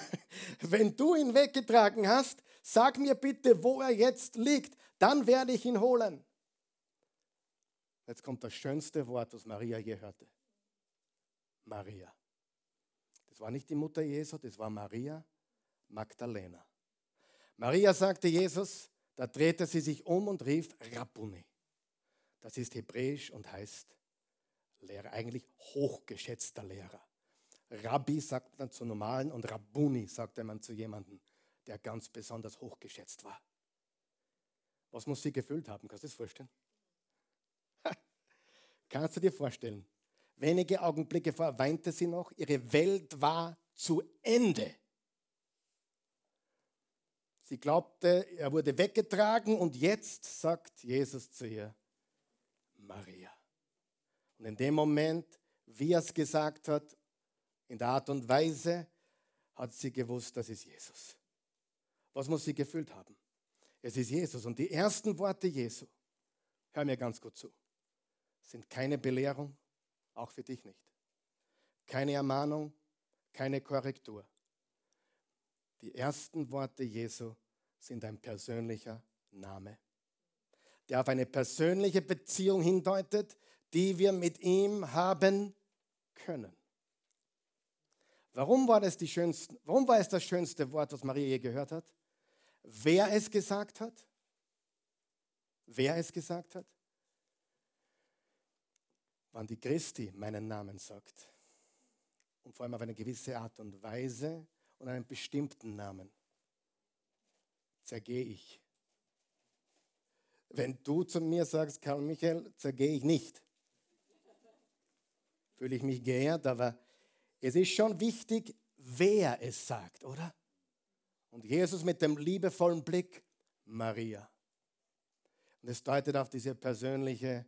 wenn du ihn weggetragen hast, sag mir bitte, wo er jetzt liegt, dann werde ich ihn holen. Jetzt kommt das schönste Wort, das Maria je hörte. Maria. Das war nicht die Mutter Jesu, das war Maria Magdalena. Maria sagte Jesus, da drehte sie sich um und rief Rabbuni. Das ist hebräisch und heißt Lehrer, eigentlich hochgeschätzter Lehrer. Rabbi sagt man zu normalen und Rabbuni sagte man zu jemandem, der ganz besonders hochgeschätzt war. Was muss sie gefüllt haben? Kannst du das vorstellen? Kannst du dir vorstellen? Wenige Augenblicke vor weinte sie noch, ihre Welt war zu Ende. Sie glaubte, er wurde weggetragen und jetzt sagt Jesus zu ihr, Maria. Und in dem Moment, wie er es gesagt hat, in der Art und Weise, hat sie gewusst, das ist Jesus. Was muss sie gefühlt haben? Es ist Jesus. Und die ersten Worte Jesu, hör mir ganz gut zu, sind keine Belehrung, auch für dich nicht. Keine Ermahnung, keine Korrektur. Die ersten Worte Jesu sind ein persönlicher Name, der auf eine persönliche Beziehung hindeutet, die wir mit ihm haben können. Warum war, das die schönsten, warum war es das schönste Wort, was Maria je gehört hat? Wer es gesagt hat? Wer es gesagt hat? Wann die Christi meinen Namen sagt. Und vor allem auf eine gewisse Art und Weise und einen bestimmten Namen. Zergehe ich. Wenn du zu mir sagst, Karl Michael, zergehe ich nicht. Fühle ich mich geehrt, aber es ist schon wichtig, wer es sagt, oder? Und Jesus mit dem liebevollen Blick, Maria. Und es deutet auf diese persönliche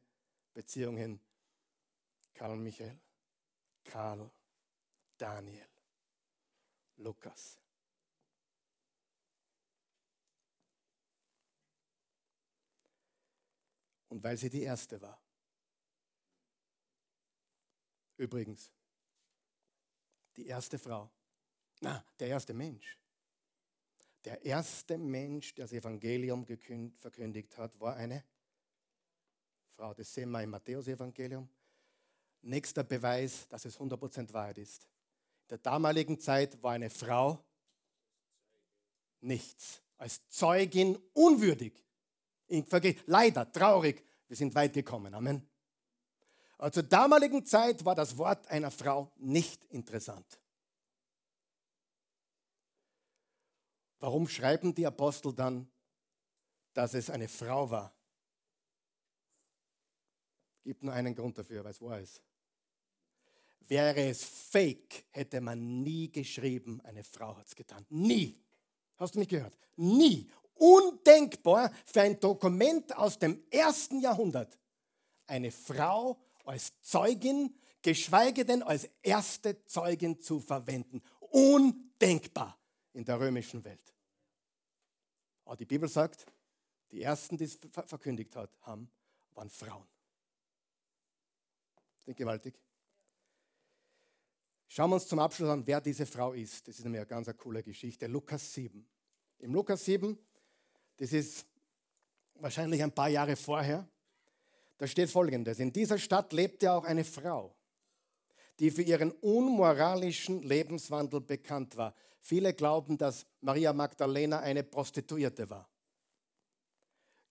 Beziehung hin. Karl Michael, Karl, Daniel, Lukas. Und weil sie die erste war. Übrigens, die erste Frau, na, der erste Mensch. Der erste Mensch, der das Evangelium verkündigt hat, war eine Frau. Das sehen wir im Matthäus-Evangelium. Nächster Beweis, dass es 100% Wahrheit ist. In der damaligen Zeit war eine Frau nichts. Als Zeugin unwürdig. Leider, traurig, wir sind weit gekommen. Amen. Aber zur damaligen Zeit war das Wort einer Frau nicht interessant. Warum schreiben die Apostel dann, dass es eine Frau war? Gibt nur einen Grund dafür, weil es wahr ist. Wäre es fake, hätte man nie geschrieben, eine Frau hat es getan. Nie. Hast du mich gehört? Nie. Undenkbar für ein Dokument aus dem ersten Jahrhundert. Eine Frau als Zeugin, geschweige denn als erste Zeugin zu verwenden. Undenkbar in der römischen Welt. Aber die Bibel sagt, die ersten, die es verkündigt haben, waren Frauen. Gewaltig. Schauen wir uns zum Abschluss an, wer diese Frau ist. Das ist nämlich eine ganz eine coole Geschichte. Lukas 7. Im Lukas 7, das ist wahrscheinlich ein paar Jahre vorher, da steht folgendes. In dieser Stadt lebte auch eine Frau, die für ihren unmoralischen Lebenswandel bekannt war. Viele glauben, dass Maria Magdalena eine Prostituierte war.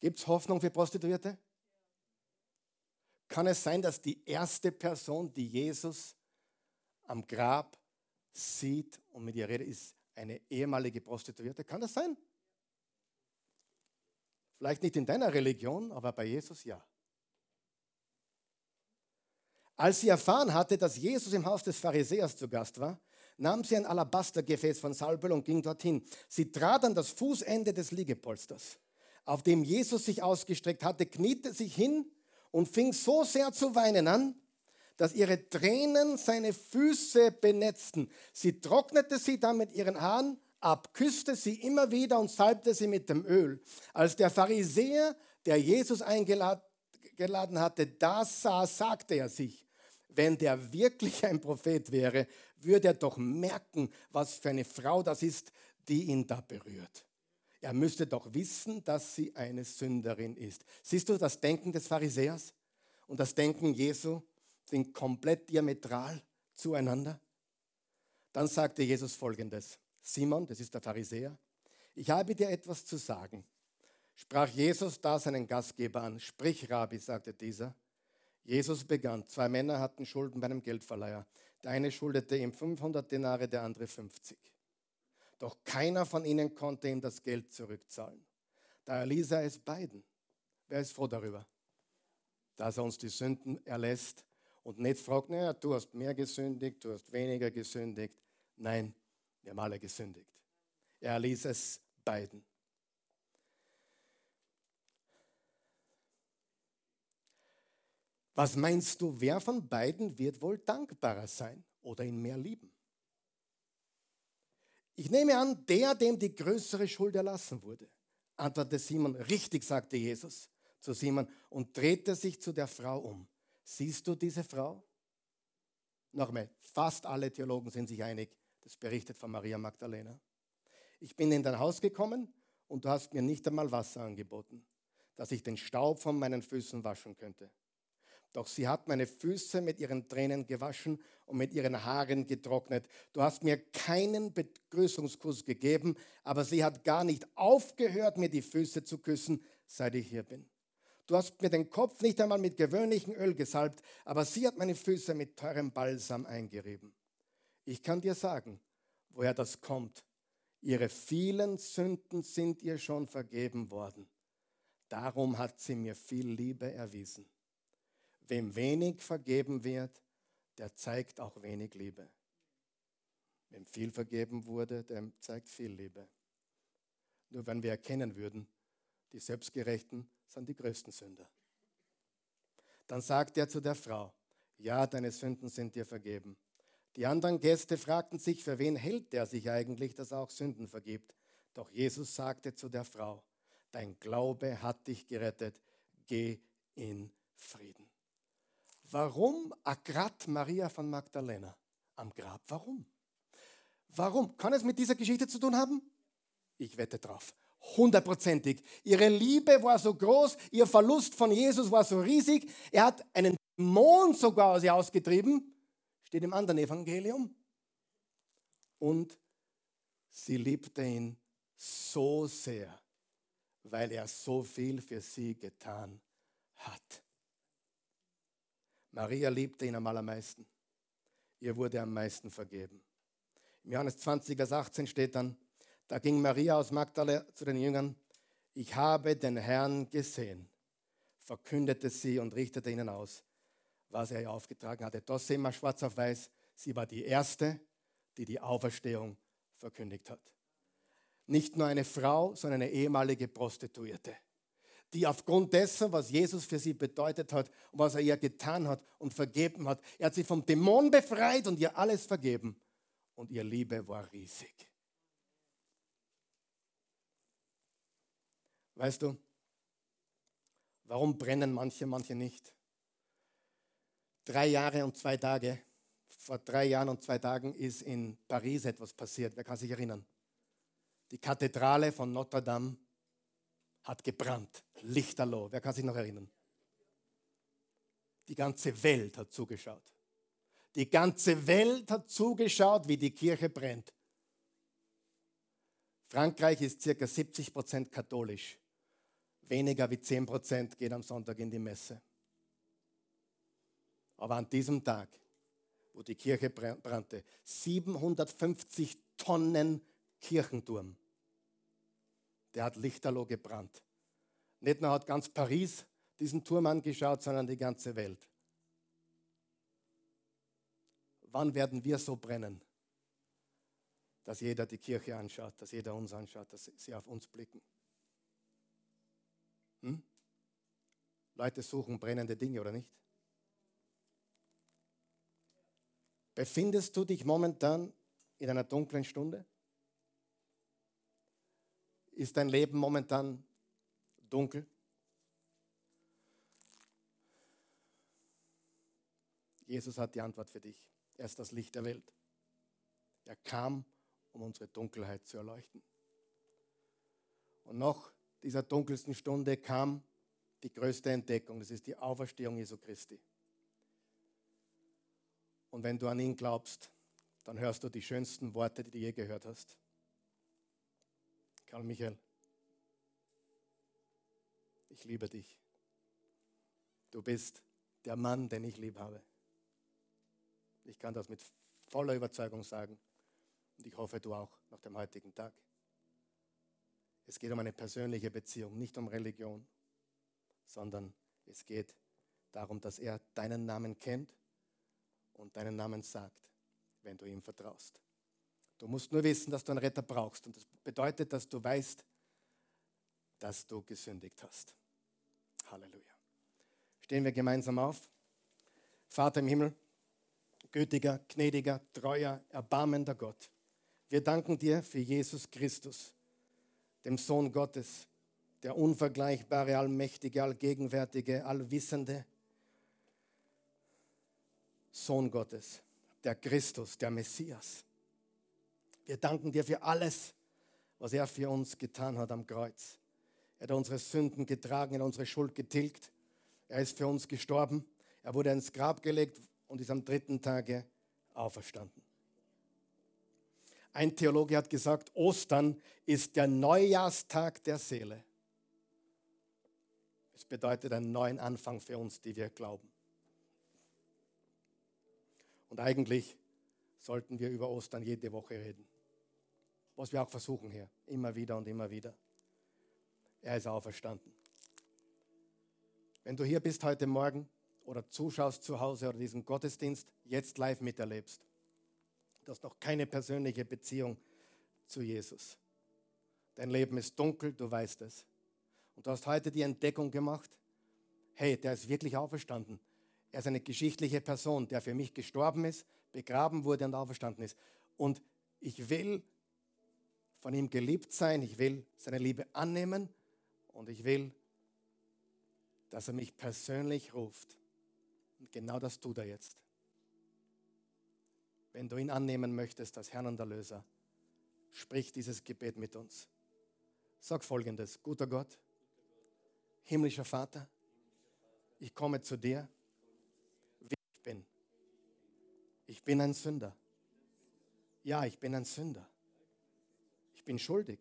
Gibt es Hoffnung für Prostituierte? Kann es sein, dass die erste Person, die Jesus am Grab sieht und mit ihr redet, ist eine ehemalige Prostituierte? Kann das sein? Vielleicht nicht in deiner Religion, aber bei Jesus ja. Als sie erfahren hatte, dass Jesus im Haus des Pharisäers zu Gast war, nahm sie ein Alabastergefäß von Salböl und ging dorthin. Sie trat an das Fußende des Liegepolsters, auf dem Jesus sich ausgestreckt hatte, kniete sich hin und fing so sehr zu weinen an, dass ihre Tränen seine Füße benetzten. Sie trocknete sie dann mit ihren Haaren ab, küsste sie immer wieder und salbte sie mit dem Öl. Als der Pharisäer, der Jesus eingeladen hatte, das sah, sagte er sich, wenn der wirklich ein Prophet wäre, würde er doch merken, was für eine Frau das ist, die ihn da berührt. Er müsste doch wissen, dass sie eine Sünderin ist. Siehst du das Denken des Pharisäers und das Denken Jesu sind komplett diametral zueinander? Dann sagte Jesus folgendes: Simon, das ist der Pharisäer, ich habe dir etwas zu sagen. Sprach Jesus da seinen Gastgeber an. Sprich, Rabbi, sagte dieser. Jesus begann. Zwei Männer hatten Schulden bei einem Geldverleiher. Der eine schuldete ihm 500 Denare, der andere 50. Doch keiner von ihnen konnte ihm das Geld zurückzahlen. Da erließ er es beiden. Wer ist froh darüber? Dass er uns die Sünden erlässt und nicht fragt, naja, du hast mehr gesündigt, du hast weniger gesündigt. Nein, wir haben alle gesündigt. Er erließ es beiden. Was meinst du, wer von beiden wird wohl dankbarer sein oder ihn mehr lieben? Ich nehme an, der, dem die größere Schuld erlassen wurde, antwortete Simon. Richtig, sagte Jesus zu Simon und drehte sich zu der Frau um. Siehst du diese Frau? Nochmal, fast alle Theologen sind sich einig, das berichtet von Maria Magdalena. Ich bin in dein Haus gekommen und du hast mir nicht einmal Wasser angeboten, dass ich den Staub von meinen Füßen waschen könnte. Doch sie hat meine Füße mit ihren Tränen gewaschen und mit ihren Haaren getrocknet. Du hast mir keinen Begrüßungskuss gegeben, aber sie hat gar nicht aufgehört, mir die Füße zu küssen, seit ich hier bin. Du hast mir den Kopf nicht einmal mit gewöhnlichem Öl gesalbt, aber sie hat meine Füße mit teurem Balsam eingerieben. Ich kann dir sagen, woher das kommt. Ihre vielen Sünden sind ihr schon vergeben worden. Darum hat sie mir viel Liebe erwiesen. Wem wenig vergeben wird, der zeigt auch wenig Liebe. Wem viel vergeben wurde, der zeigt viel Liebe. Nur wenn wir erkennen würden, die Selbstgerechten sind die größten Sünder. Dann sagt er zu der Frau, ja, deine Sünden sind dir vergeben. Die anderen Gäste fragten sich, für wen hält der sich eigentlich, dass er auch Sünden vergibt? Doch Jesus sagte zu der Frau, dein Glaube hat dich gerettet, geh in Frieden. Warum Agrat Maria von Magdalena am Grab? Warum? Warum? Kann es mit dieser Geschichte zu tun haben? Ich wette drauf. Hundertprozentig. Ihre Liebe war so groß, ihr Verlust von Jesus war so riesig. Er hat einen Dämon sogar aus ihr ausgetrieben. Steht im anderen Evangelium. Und sie liebte ihn so sehr, weil er so viel für sie getan hat. Maria liebte ihn am allermeisten. Ihr wurde am meisten vergeben. Im Johannes 20, Vers 18 steht dann, da ging Maria aus Magdala zu den Jüngern, ich habe den Herrn gesehen, verkündete sie und richtete ihnen aus, was er ihr aufgetragen hatte. Das sehen wir schwarz auf weiß. Sie war die Erste, die die Auferstehung verkündigt hat. Nicht nur eine Frau, sondern eine ehemalige Prostituierte die aufgrund dessen, was Jesus für sie bedeutet hat und was er ihr getan hat und vergeben hat, er hat sie vom Dämon befreit und ihr alles vergeben. Und ihr Liebe war riesig. Weißt du, warum brennen manche, manche nicht? Drei Jahre und zwei Tage, vor drei Jahren und zwei Tagen ist in Paris etwas passiert. Wer kann sich erinnern? Die Kathedrale von Notre Dame hat gebrannt. Lichterloh. Wer kann sich noch erinnern? Die ganze Welt hat zugeschaut. Die ganze Welt hat zugeschaut, wie die Kirche brennt. Frankreich ist circa 70 Prozent katholisch. Weniger wie 10 Prozent geht am Sonntag in die Messe. Aber an diesem Tag, wo die Kirche brannte, 750 Tonnen Kirchenturm der hat lichterloh gebrannt. Nicht nur hat ganz Paris diesen Turm angeschaut, sondern die ganze Welt. Wann werden wir so brennen, dass jeder die Kirche anschaut, dass jeder uns anschaut, dass sie auf uns blicken? Hm? Leute suchen brennende Dinge, oder nicht? Befindest du dich momentan in einer dunklen Stunde? Ist dein Leben momentan dunkel? Jesus hat die Antwort für dich. Er ist das Licht der Welt. Er kam, um unsere Dunkelheit zu erleuchten. Und nach dieser dunkelsten Stunde kam die größte Entdeckung. Das ist die Auferstehung Jesu Christi. Und wenn du an ihn glaubst, dann hörst du die schönsten Worte, die du je gehört hast. Karl Michael, ich liebe dich. Du bist der Mann, den ich lieb habe. Ich kann das mit voller Überzeugung sagen. Und ich hoffe, du auch nach dem heutigen Tag. Es geht um eine persönliche Beziehung, nicht um Religion, sondern es geht darum, dass er deinen Namen kennt und deinen Namen sagt, wenn du ihm vertraust. Du musst nur wissen, dass du einen Retter brauchst. Und das bedeutet, dass du weißt, dass du gesündigt hast. Halleluja. Stehen wir gemeinsam auf. Vater im Himmel, gütiger, gnädiger, treuer, erbarmender Gott, wir danken dir für Jesus Christus, dem Sohn Gottes, der unvergleichbare, allmächtige, allgegenwärtige, allwissende Sohn Gottes, der Christus, der Messias. Wir danken dir für alles, was er für uns getan hat am Kreuz. Er hat unsere Sünden getragen, er hat unsere Schuld getilgt. Er ist für uns gestorben. Er wurde ins Grab gelegt und ist am dritten Tage auferstanden. Ein Theologe hat gesagt, Ostern ist der Neujahrstag der Seele. Es bedeutet einen neuen Anfang für uns, die wir glauben. Und eigentlich sollten wir über Ostern jede Woche reden. Was wir auch versuchen hier, immer wieder und immer wieder. Er ist auferstanden. Wenn du hier bist heute Morgen oder zuschaust zu Hause oder diesen Gottesdienst jetzt live miterlebst, du hast noch keine persönliche Beziehung zu Jesus. Dein Leben ist dunkel, du weißt es. Und du hast heute die Entdeckung gemacht, hey, der ist wirklich auferstanden. Er ist eine geschichtliche Person, der für mich gestorben ist, begraben wurde und auferstanden ist. Und ich will von ihm geliebt sein, ich will seine Liebe annehmen und ich will, dass er mich persönlich ruft. Und genau das tut er jetzt. Wenn du ihn annehmen möchtest als Herrn und Erlöser, sprich dieses Gebet mit uns. Sag folgendes, guter Gott, himmlischer Vater, ich komme zu dir, wie ich bin. Ich bin ein Sünder. Ja, ich bin ein Sünder. Bin schuldig.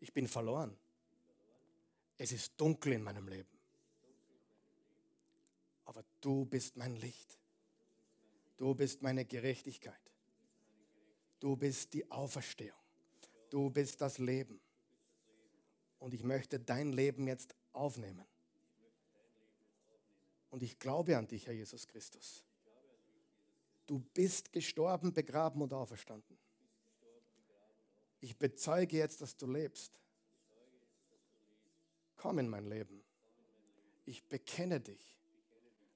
Ich bin verloren. Es ist dunkel in meinem Leben. Aber du bist mein Licht. Du bist meine Gerechtigkeit. Du bist die Auferstehung. Du bist das Leben. Und ich möchte dein Leben jetzt aufnehmen. Und ich glaube an dich, Herr Jesus Christus. Du bist gestorben, begraben und auferstanden. Ich bezeuge jetzt, dass du lebst. Komm in mein Leben. Ich bekenne dich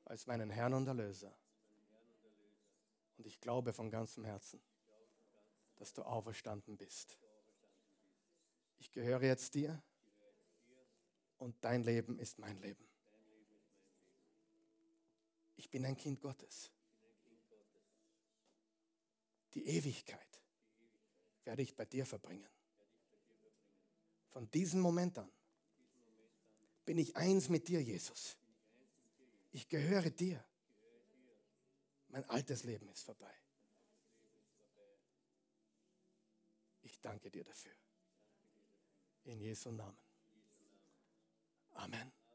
als meinen Herrn und Erlöser. Und ich glaube von ganzem Herzen, dass du auferstanden bist. Ich gehöre jetzt dir und dein Leben ist mein Leben. Ich bin ein Kind Gottes. Die Ewigkeit werde ich bei dir verbringen. Von diesem Moment an bin ich eins mit dir, Jesus. Ich gehöre dir. Mein altes Leben ist vorbei. Ich danke dir dafür. In Jesu Namen. Amen.